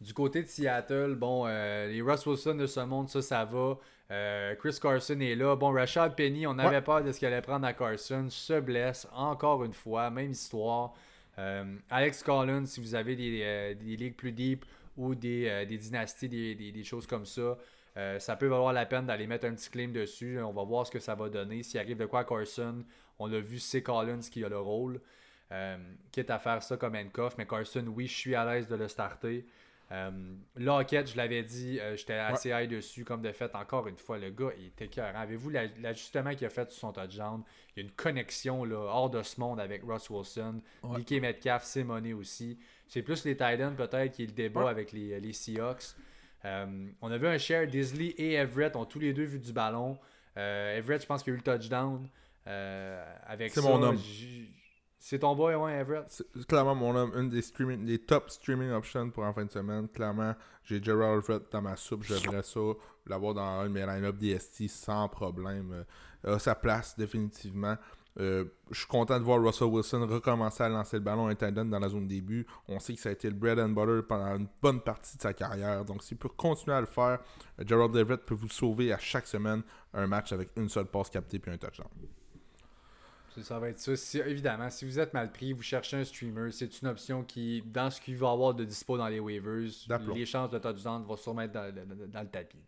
Du côté de Seattle, bon, les Russ Wilson de ce monde, ça, ça va. Chris Carson est là. Bon, Rashad Penny, on avait peur de ce qu'il allait prendre à Carson, se blesse encore une fois, même histoire. Alex Collins, si vous avez des, des ligues plus deep, ou des, euh, dynasties, des, choses comme ça. Euh, ça peut valoir la peine d'aller mettre un petit claim dessus. On va voir ce que ça va donner. S'il arrive de quoi à Carson, on l'a vu, c'est Collins qui a le rôle. Euh, quitte à faire ça comme Enkoff, mais Carson, oui, je suis à l'aise de le starter. Euh, Lockett, je l'avais dit, j'étais assez high dessus, comme de fait, encore une fois, le gars, il était cœur. Avez-vous l'ajustement qu'il a fait sur son touchdown? Il y a une connexion là, hors de ce monde avec Russ Wilson. Ouais. Metcalf, c'est aussi. C'est plus les Titans peut-être qui est le débat avec les, les Seahawks. Euh, on a vu un share, Disley et Everett ont tous les deux vu du ballon. Euh, Everett, je pense qu'il a eu le touchdown. Euh, c'est mon homme. C'est ton boy, ouais, Everett. C'est clairement mon homme. Une des, streaming, des top streaming options pour en fin de semaine. Clairement, j'ai Gerald Everett dans ma soupe. J'aimerais ça l'avoir dans un de mes line-up DST sans problème. sa place, définitivement. Euh, je suis content de voir Russell Wilson recommencer à lancer le ballon intendant dans la zone début. On sait que ça a été le bread and butter pendant une bonne partie de sa carrière. Donc, s'il peut continuer à le faire, euh, Gerald Everett peut vous sauver à chaque semaine un match avec une seule passe captée puis un touchdown. Ça va être ça. évidemment, si vous êtes mal pris, vous cherchez un streamer, c'est une option qui, dans ce qu'il va avoir de dispo dans les waivers, les chances de touchdown vont sûrement être dans, le tapis.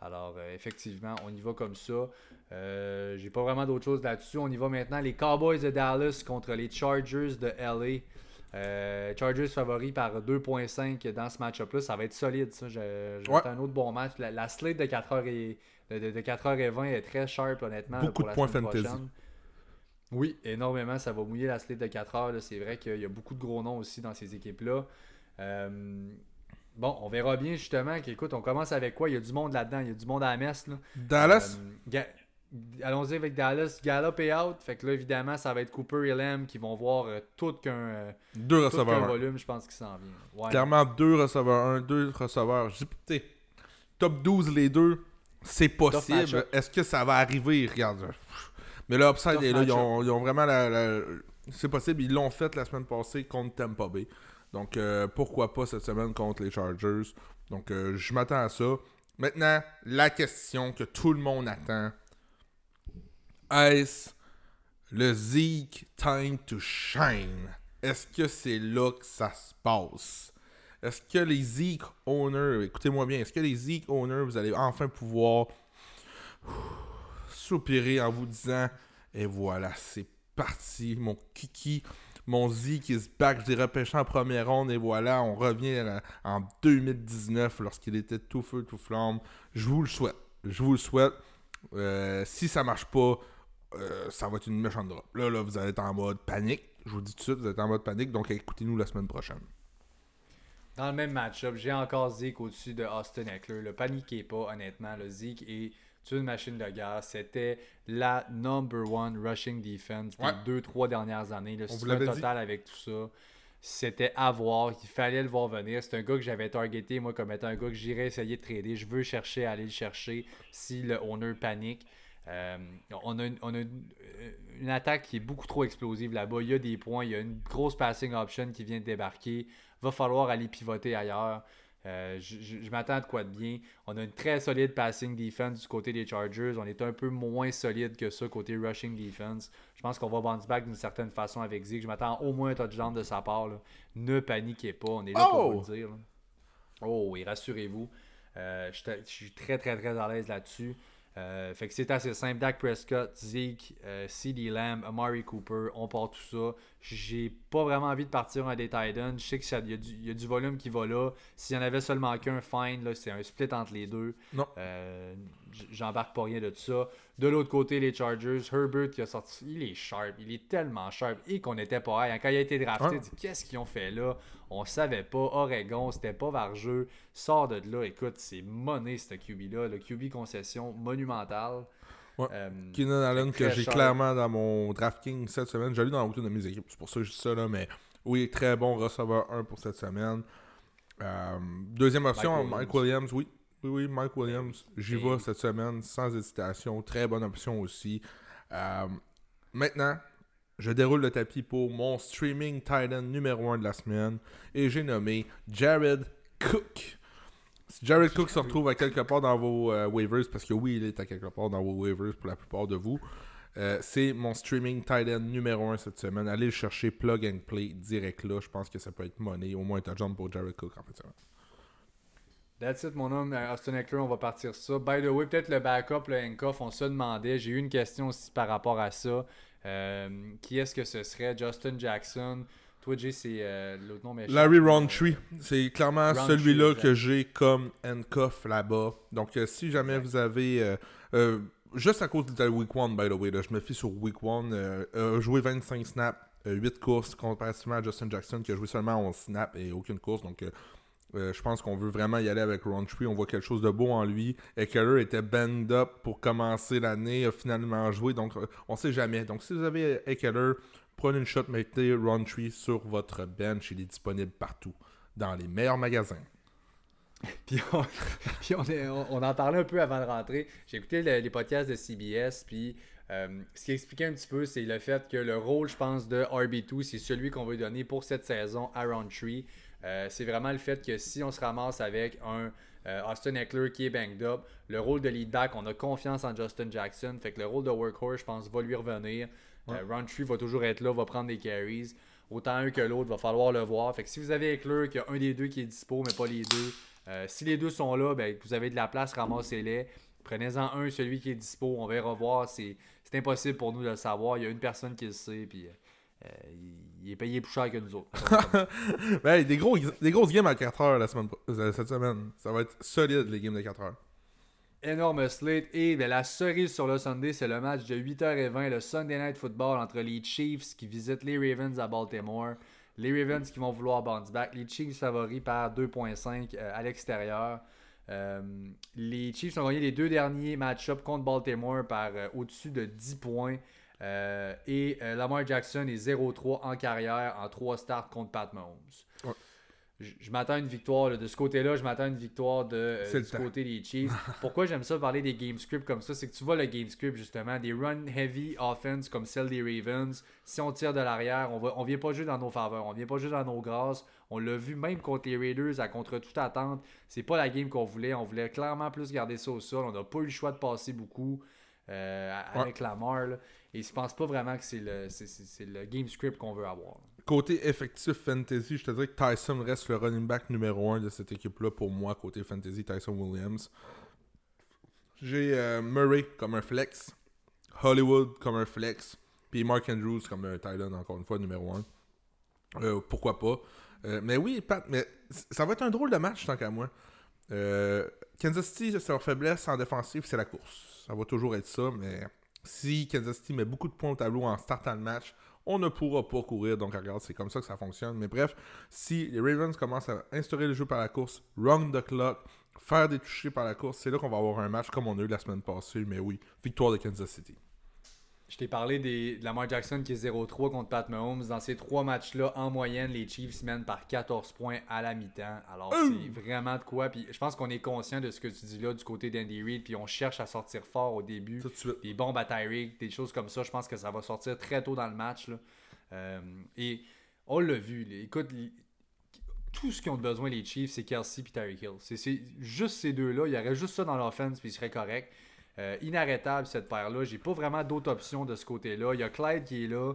Alors, euh, effectivement, on y va comme ça. Euh, J'ai pas vraiment d'autre chose là-dessus. On y va maintenant. Les Cowboys de Dallas contre les Chargers de LA. Euh, Chargers favoris par 2.5 dans ce match-up-là. Ça va être solide, ça. J'ai un autre bon match. La, slate de 4h et, de, 4h20 est très sharp, honnêtement. Beaucoup de points fantasy. Oui, énormément. Ça va mouiller la slate de 4h. C'est vrai qu'il y a beaucoup de gros noms aussi dans ces équipes-là. Euh, Bon, on verra bien justement qu'écoute, on commence avec quoi? Il y a du monde là-dedans, il y a du monde à la messe. Là. Dallas? Euh, Allons-y avec Dallas. Gallop et out. Fait que là, évidemment, ça va être Cooper et Lem qui vont voir euh, tout qu'un deux receveurs. volume, je pense, qui s'en vient. Clairement, deux receveurs, un, deux receveurs. Je top 12 les deux, c'est possible. Est-ce que ça va arriver? Regarde. Mais là, Upside est là. Ils ont, vraiment la... C'est possible. Ils l'ont fait la semaine passée contre Tampa Bay. Donc, euh, pourquoi pas cette semaine contre les Chargers? Donc, euh, je m'attends à ça. Maintenant, la question que tout le monde attend. Est-ce le Zeke time to shine? Est-ce que c'est là que ça se passe? Est-ce que les Zeke owners, écoutez-moi bien, est-ce que les Zeke owners, vous allez enfin pouvoir soupirer en vous disant, et voilà, c'est parti, mon kiki mon Z qui se back, je l'ai repêché en première ronde et voilà, on revient en 2019 lorsqu'il était tout feu, tout flamme. Je vous le souhaite. Je vous le souhaite. Euh, si ça marche pas, euh, ça va être une méchante drop. Là, là, vous allez être en mode panique. Je vous dis tout de suite, vous êtes en mode panique, donc écoutez-nous la semaine prochaine. Dans le même match-up, j'ai encore Zeke au-dessus de Austin Eckler. Le paniquez pas, honnêtement. Le Zeke est une machine de guerre. C'était la number one rushing defense pour les deux, trois dernières années. Le total avec tout ça. C'était à voir, il fallait le voir venir. C'est un gars que j'avais targeté, moi, comme étant un gars que j'irais essayer de trader. Je veux chercher à aller le chercher si le owner panique. Euh, on a, une, on a une, attaque qui est beaucoup trop explosive là-bas. Il y a des points, il y a une grosse passing option qui vient de débarquer. Va falloir aller pivoter ailleurs. Euh, je, m'attends à de quoi de bien. On a une très solide passing defense du côté des Chargers. On est un peu moins solide que ça côté rushing defense. Je pense qu'on va bounce back d'une certaine façon avec Zig. Je m'attends au moins un touchdown de sa part. Ne paniquez pas. On est là pour vous le dire. Oh, et rassurez-vous. Euh, je suis très, très, très à l'aise là-dessus. Euh, fait que c'est assez simple. Dak Prescott, Zeke, euh, CD Lamb, Amari Cooper, on part tout ça. J'ai pas vraiment envie de partir un des Titans. Je sais qu'il y, y, a du volume qui va là. S'il y en avait seulement qu'un, fine. C'est un split entre les deux. Non. Euh, j'embarque pas rien de tout ça. De l'autre côté, les Chargers, Herbert qui a sorti, il est sharp, il est tellement sharp et qu'on n'était pas hein, Quand il a été drafté, qu'est-ce qu'ils ont fait là? On savait pas. Oregon, c'était pas vargeux. Sort de là, écoute, c'est monnaie ce QB-là. Le QB concession monumentale. Ouais. Euh, Keenan Allen, que j'ai clairement dans mon DraftKings cette semaine. J'ai lu dans routine de mes équipes, c'est pour ça que je dis ça là, mais oui, très bon receveur 1 pour cette semaine. Euh, deuxième option, Mike Williams, oui. Oui, oui, Mike Williams. J'y vais cette semaine sans hésitation. Très bonne option aussi. Euh, maintenant, je déroule le tapis pour mon streaming Titan numéro 1 de la semaine. Et j'ai nommé Jared Cook. Si Jared Cook se retrouve à quelque part dans vos euh, waivers, parce que oui, il est à quelque part dans vos waivers pour la plupart de vous, euh, c'est mon streaming Titan numéro 1 cette semaine. Allez le chercher plug and play direct là. Je pense que ça peut être money. Au moins un touchdown pour Jared Cook en fait. That's it, mon homme. Austin Eckler, on va partir ça. By the way, peut-être le backup, le handcuff, on se demandait. J'ai eu une question aussi par rapport à ça. Euh, qui est-ce que ce serait? Justin Jackson Toi, Jay, c'est euh, l'autre nom méchant. Larry Roundtree. C'est clairement celui-là que j'ai comme handcuff là-bas. Donc, euh, si jamais vous avez. juste à cause de la Week 1, by the way, je me fie sur Week 1. joué 25 snaps, 8 courses comparativement à Justin Jackson qui a joué seulement 11 snaps et aucune course. Donc, euh, je pense qu'on veut vraiment y aller avec Roundtree. On voit quelque chose de beau en lui. Eckler était banged up pour commencer l'année, a finalement joué. Donc, euh, on sait jamais. Donc, si vous avez Eckler, prenez une shot, mettez Roundtree sur votre bench. Il est disponible partout, dans les meilleurs magasins. [laughs] puis, on, en parlait un peu avant de rentrer. J'ai écouté les podcasts de CBS, puis euh, ce qui expliquait un petit peu, c'est le fait que le rôle, je pense, de RB2, c'est celui qu'on veut donner pour cette saison à Roundtree. Euh, c'est vraiment le fait que si on se ramasse avec un euh, Austin Eckler qui est banged up, le rôle de lead back, on a confiance en Justin Jackson. Fait que le rôle de workhorse, je pense, va lui revenir. Ouais. Euh, va toujours être là, va prendre des carries. Autant un que l'autre, va falloir le voir. Fait que si vous avez Eckler, qu'il y a un des deux qui est dispo, mais pas les deux, si les deux sont là, ben, vous avez de la place, ramassez-les. Prenez-en un, celui qui est dispo, on va revoir. C'est impossible pour nous de le savoir. Il y a une personne qui le sait, puis euh, il est payé plus cher que nous autres. [laughs] ben, des, gros, des grosses games à 4 heures la semaine, euh, cette semaine. Ça va être solide, les games de 4 heures. Énorme slate. Et ben, la cerise sur le Sunday, c'est le match de 8h20, le Sunday Night Football entre les Chiefs qui visitent les Ravens à Baltimore. Les Ravens qui vont vouloir bounce back. Les Chiefs favoris par 2.5 euh, à l'extérieur. les Chiefs ont gagné les deux derniers match-ups contre Baltimore par au-dessus de 10 points. Euh, et euh, Lamar Jackson est 0-3 en carrière en 3 starts contre Pat Mahomes. Je, m'attends à une victoire de ce côté-là, je m'attends à une victoire de, euh, du côté des Chiefs. [laughs] Pourquoi j'aime ça parler des game scripts comme ça? C'est que tu vois le game script justement, des run heavy offense comme celle des Ravens. Si on tire de l'arrière, on, va, on vient pas jouer dans nos faveurs, on vient pas jouer dans nos grâces. On l'a vu même contre les Raiders à contre toute attente. C'est pas la game qu'on voulait. On voulait clairement plus garder ça au sol. On n'a pas eu le choix de passer beaucoup avec Lamar. Là. Et je pense pas vraiment que c'est le, c'est, le game script qu'on veut avoir. Côté effectif fantasy, je te dirais que Tyson reste le running back numéro 1 de cette équipe-là pour moi, côté fantasy, Tyson Williams. J'ai euh, Murray comme un flex, Hollywood comme un flex, puis Mark Andrews comme un Thailand, encore une fois, numéro 1. Euh, pourquoi pas? Euh, mais oui, Pat, mais ça va être un drôle de match tant qu'à moi. Kansas City, leur faiblesse en défensive, c'est la course. Ça va toujours être ça, mais si Kansas City met beaucoup de points au tableau en startant le match, on ne pourra pas courir. Donc, regarde, c'est comme ça que ça fonctionne. Mais bref, si les Ravens commencent à instaurer le jeu par la course, run the clock, faire des touchés par la course, c'est là qu'on va avoir un match comme on a eu la semaine passée. Mais oui, victoire de Kansas City. Je t'ai parlé des, de Lamar Jackson qui est 0-3 contre Pat Mahomes. Dans ces trois matchs-là, en moyenne, les Chiefs mènent par 14 points à la mi-temps. Alors, c'est vraiment de quoi. Puis je pense qu'on est conscient de ce que tu dis là du côté d'Andy Reid. Puis on cherche à sortir fort au début. Tout de suite. Des bombes à Tyreek, des choses comme ça. Je pense que ça va sortir très tôt dans le match. là. Euh, et on l'a vu. Écoute, tout ce qu'ils ont besoin, les Chiefs, c'est Kelsey et Tyreek Hill. C'est- juste ces deux-là. Il y aurait juste ça dans l'offense, puis il serait correct. Euh, inarrêtable, cette paire-là. J'ai pas vraiment d'autres options de ce côté-là. Il y a Clyde qui est là,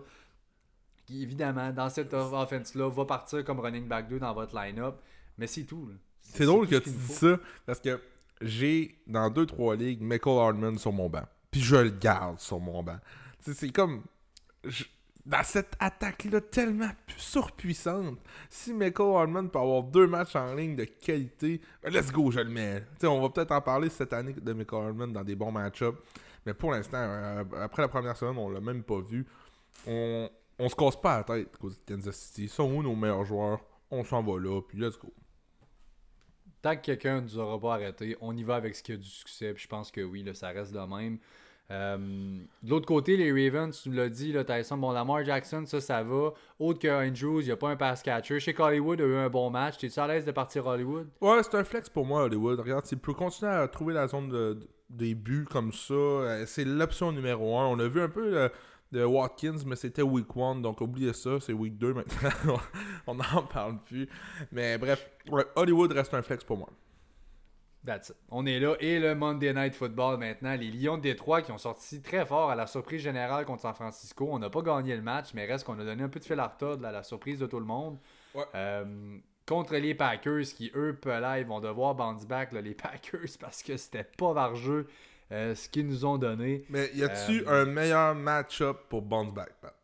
qui, évidemment, dans cette off- offense-là, va partir comme running back 2 dans votre line-up. Mais c'est tout. C'est drôle que tu dis ça parce que j'ai dans 2-3 ligues Michael Hardman sur mon banc. Puis je le garde sur mon banc. Tu sais, c'est comme. je- Dans cette attaque-là tellement pu- surpuissante, si Michael Hardman peut avoir deux matchs en ligne de qualité, ben, let's go, je le mets. On va peut-être en parler cette année de Michael Hardman dans des bons match-ups. Mais pour l'instant, euh, après la première semaine, on l'a même pas vu. On, on se casse pas la tête de Kansas City. Sont où nos meilleurs joueurs? On s'en va là, puis let's go. Tant que quelqu'un ne nous aura pas arrêté, on y va avec ce qui a du succès. Je pense que oui, ça reste de même. Euh, de l'autre côté, les Ravens, tu l'as dit, là, Tyson, bon, Lamar Jackson, ça, ça va. Autre que Andrews, il n'y a pas un pass catcher. Chez Hollywood a eu un bon match. T'es-tu à l'aise de partir Hollywood? Ouais, c'est un flex pour moi, Hollywood. Regarde, s'il peut continuer à trouver la zone de, de- des buts comme ça, euh, c'est l'option numéro un. On a vu un peu euh, de Watkins, mais c'était week 1, donc oubliez ça, c'est week 2 maintenant. [laughs] On n'en parle plus. Mais bref, Hollywood reste un flex pour moi. That's it. On est là. Et le Monday Night Football maintenant. Les Lions de Détroit qui ont sorti très fort à la surprise générale contre San Francisco. On n'a pas gagné le match, mais reste qu'on a donné un peu de fil à retordre à la surprise de tout le monde. Ouais. Euh, contre les Packers qui, eux, là, ils vont devoir bounce back là, les [laughs] Packers parce que c'était pas vargeux euh, ce qu'ils nous ont donné. Mais y a-tu Euh, un meilleur match-up pour bounce back, Pat?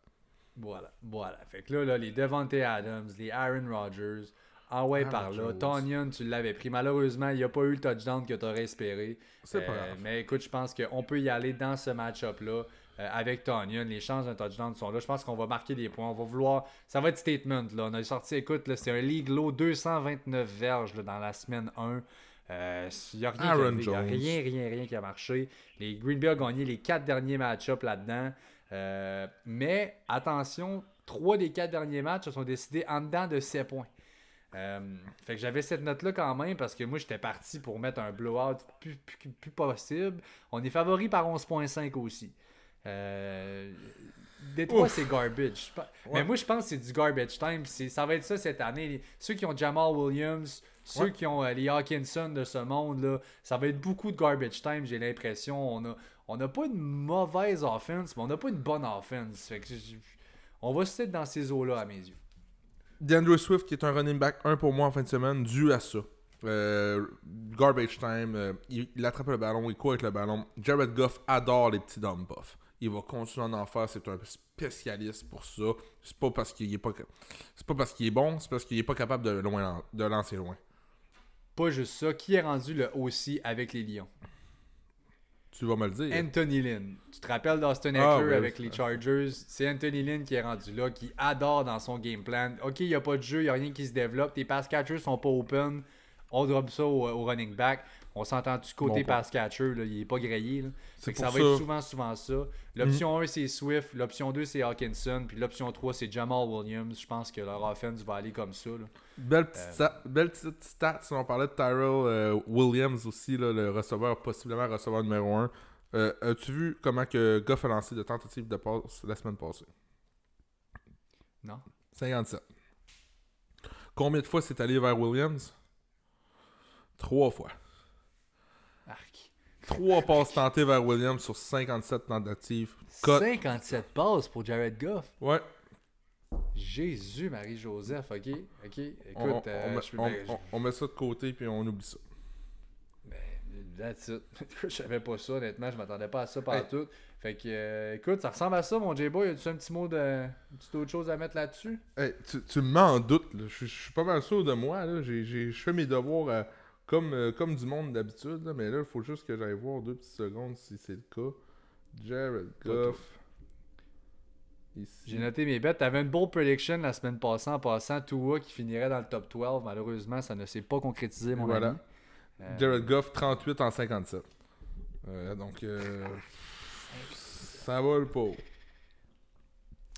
Voilà, voilà. Fait que là, là les Devontae Adams, les Aaron Rodgers, ah ouais, Aaron par là. Tonyan, tu l'avais pris. Malheureusement, il n'y a pas eu le touchdown que tu aurais espéré. C'est pas Euh, grave. Mais écoute, je pense qu'on peut y aller dans ce match-up-là euh, avec Tonyan. Les chances d'un touchdown sont là. Je pense qu'on va marquer des points. On va vouloir. Ça va être statement. Là. On a sorti, écoute, c'est un league low 229 verges là, dans la semaine 1. Euh, Il n'y a rien, a rien, rien, rien qui a marché. Les Green Bay ont gagné les quatre derniers match-ups là-dedans. Euh, mais attention, trois des quatre derniers matchs se sont décidés en dedans de 7 points. Euh, fait que j'avais cette note-là quand même parce que moi j'étais parti pour mettre un blowout plus, plus, plus possible. On est favori par 11.5 aussi. Euh, Détroit, c'est garbage. Ouais. Mais moi je pense que c'est du garbage time. Ça va être ça cette année. Les- Ceux qui ont Jamal Williams, ceux Ouais. qui ont euh, les Hawkinson de ce monde-là, ça va être beaucoup de garbage time, j'ai l'impression. On a, on n'a pas une mauvaise offense, mais on n'a pas une bonne offense. Fait que je- on va se dans ces eaux-là à mes yeux. DeAndre Swift qui est un running back 1 pour moi en fin de semaine, dû à ça. Euh, garbage time, euh, il, attrape le ballon, il court avec le ballon. Jared Goff adore les petits dump off. Il va continuer à en faire, c'est un spécialiste pour ça. C'est pas parce qu'il est pas c'est pas parce qu'il est bon, c'est parce qu'il est pas capable de, loin, de lancer loin. Pas juste ça. Qui est rendu le aussi avec les Lions? Tu vas me le dire. Anthony Lynn. Tu te rappelles d'Austin Eckler Ah, ouais, avec les Chargers? C'est Anthony Lynn qui est rendu là, qui adore dans son game plan. Ok, il n'y a pas de jeu, il n'y a rien qui se développe. Tes pass catchers sont pas open. On drop ça au, au running back. On s'entend du côté Bon pass catcher, là, il est pas grillé. là. Que ça va ça- Mhm. être souvent, souvent ça. L'option 1, c'est Swift. L'option 2, c'est Hawkinson. Puis l'option 3, c'est Jamal Williams. Je pense que leur offense va aller comme ça. là. Belle petite, Euh, belle petite stat, si on parlait de Tyrell euh, Williams aussi, là, le receveur, possiblement receveur numéro 1. As-tu vu comment que Goff a lancé de tentatives de passe la semaine passée? Non? 57. Combien de fois c'est allé vers Williams? Trois fois. Arc. Trois passes tentées vers Williams sur 57 tentatives. Cut. 57 passes pour Jared Goff. Ouais. Jésus, Marie-Joseph, ok, ok. Écoute, On, euh, on met, je- on- ben, je- on- on met ça de côté puis on oublie ça. ben, that's it. [laughs] je savais pas ça, honnêtement, je m'attendais pas à ça par tout. Fait que, euh, écoute, ça ressemble à ça, mon J-Boy. As-tu un petit mot de. Une petite autre chose à mettre là-dessus? Hey, tu, tu me mets en doute. là. Je, suis pas mal sûr de moi. là. Je fais mes devoirs euh, comme, euh, comme du monde d'habitude. là, Mais là, il faut juste que j'aille voir deux petites secondes si c'est le cas. Jared Goff. Ici. J'ai noté mes bêtes. T'avais une bold prediction la semaine passée en passant Tua qui finirait dans le top 12. Malheureusement, ça ne s'est pas concrétisé, mon Voilà. ami. Euh, Jared Goff, 38 en 57. Euh, donc, euh, Ça vole pas.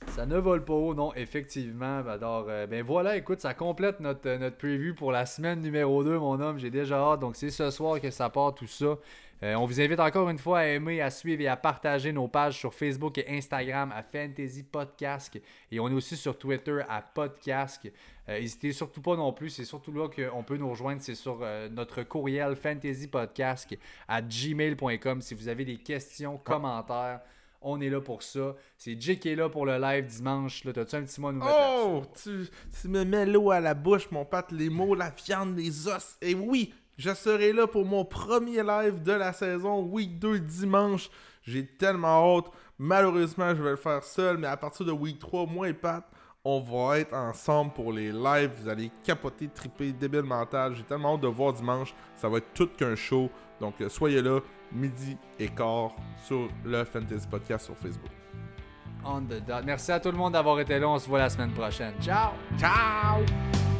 Ça ne vole pas haut, non, effectivement. Alors, euh, ben voilà, écoute, ça complète notre, euh, notre preview pour la semaine numéro 2, mon homme. J'ai déjà hâte. Donc, c'est ce soir que ça part, tout ça. Euh, on vous invite encore une fois à aimer, à suivre et à partager nos pages sur Facebook et Instagram à Fantasy Podcast. Et on est aussi sur Twitter à Podcast. Euh, N'hésitez surtout pas non plus. C'est surtout là qu'on peut nous rejoindre. C'est sur euh, notre courriel fantasypodcast à gmail.com. Si vous avez des questions, commentaires, on est là pour ça. C'est Jay qui est là pour le live dimanche. Là, t'as-tu un petit mot à nous? Oh, tu, tu me mets l'eau à la bouche, mon pâte, les mots, la viande, les os. Et oui, je serai là pour mon premier live de la saison, week 2 dimanche. J'ai tellement hâte. Malheureusement, je vais le faire seul, mais à partir de week 3, moi et Pat, on va être ensemble pour les lives. Vous allez capoter, triper, débile mental. J'ai tellement hâte de voir dimanche. Ça va être tout qu'un show. Donc, euh, soyez là, midi et quart, sur le Fantasy Podcast sur Facebook. On the dot. Merci à tout le monde d'avoir été là. On se voit la semaine prochaine. Ciao! Ciao!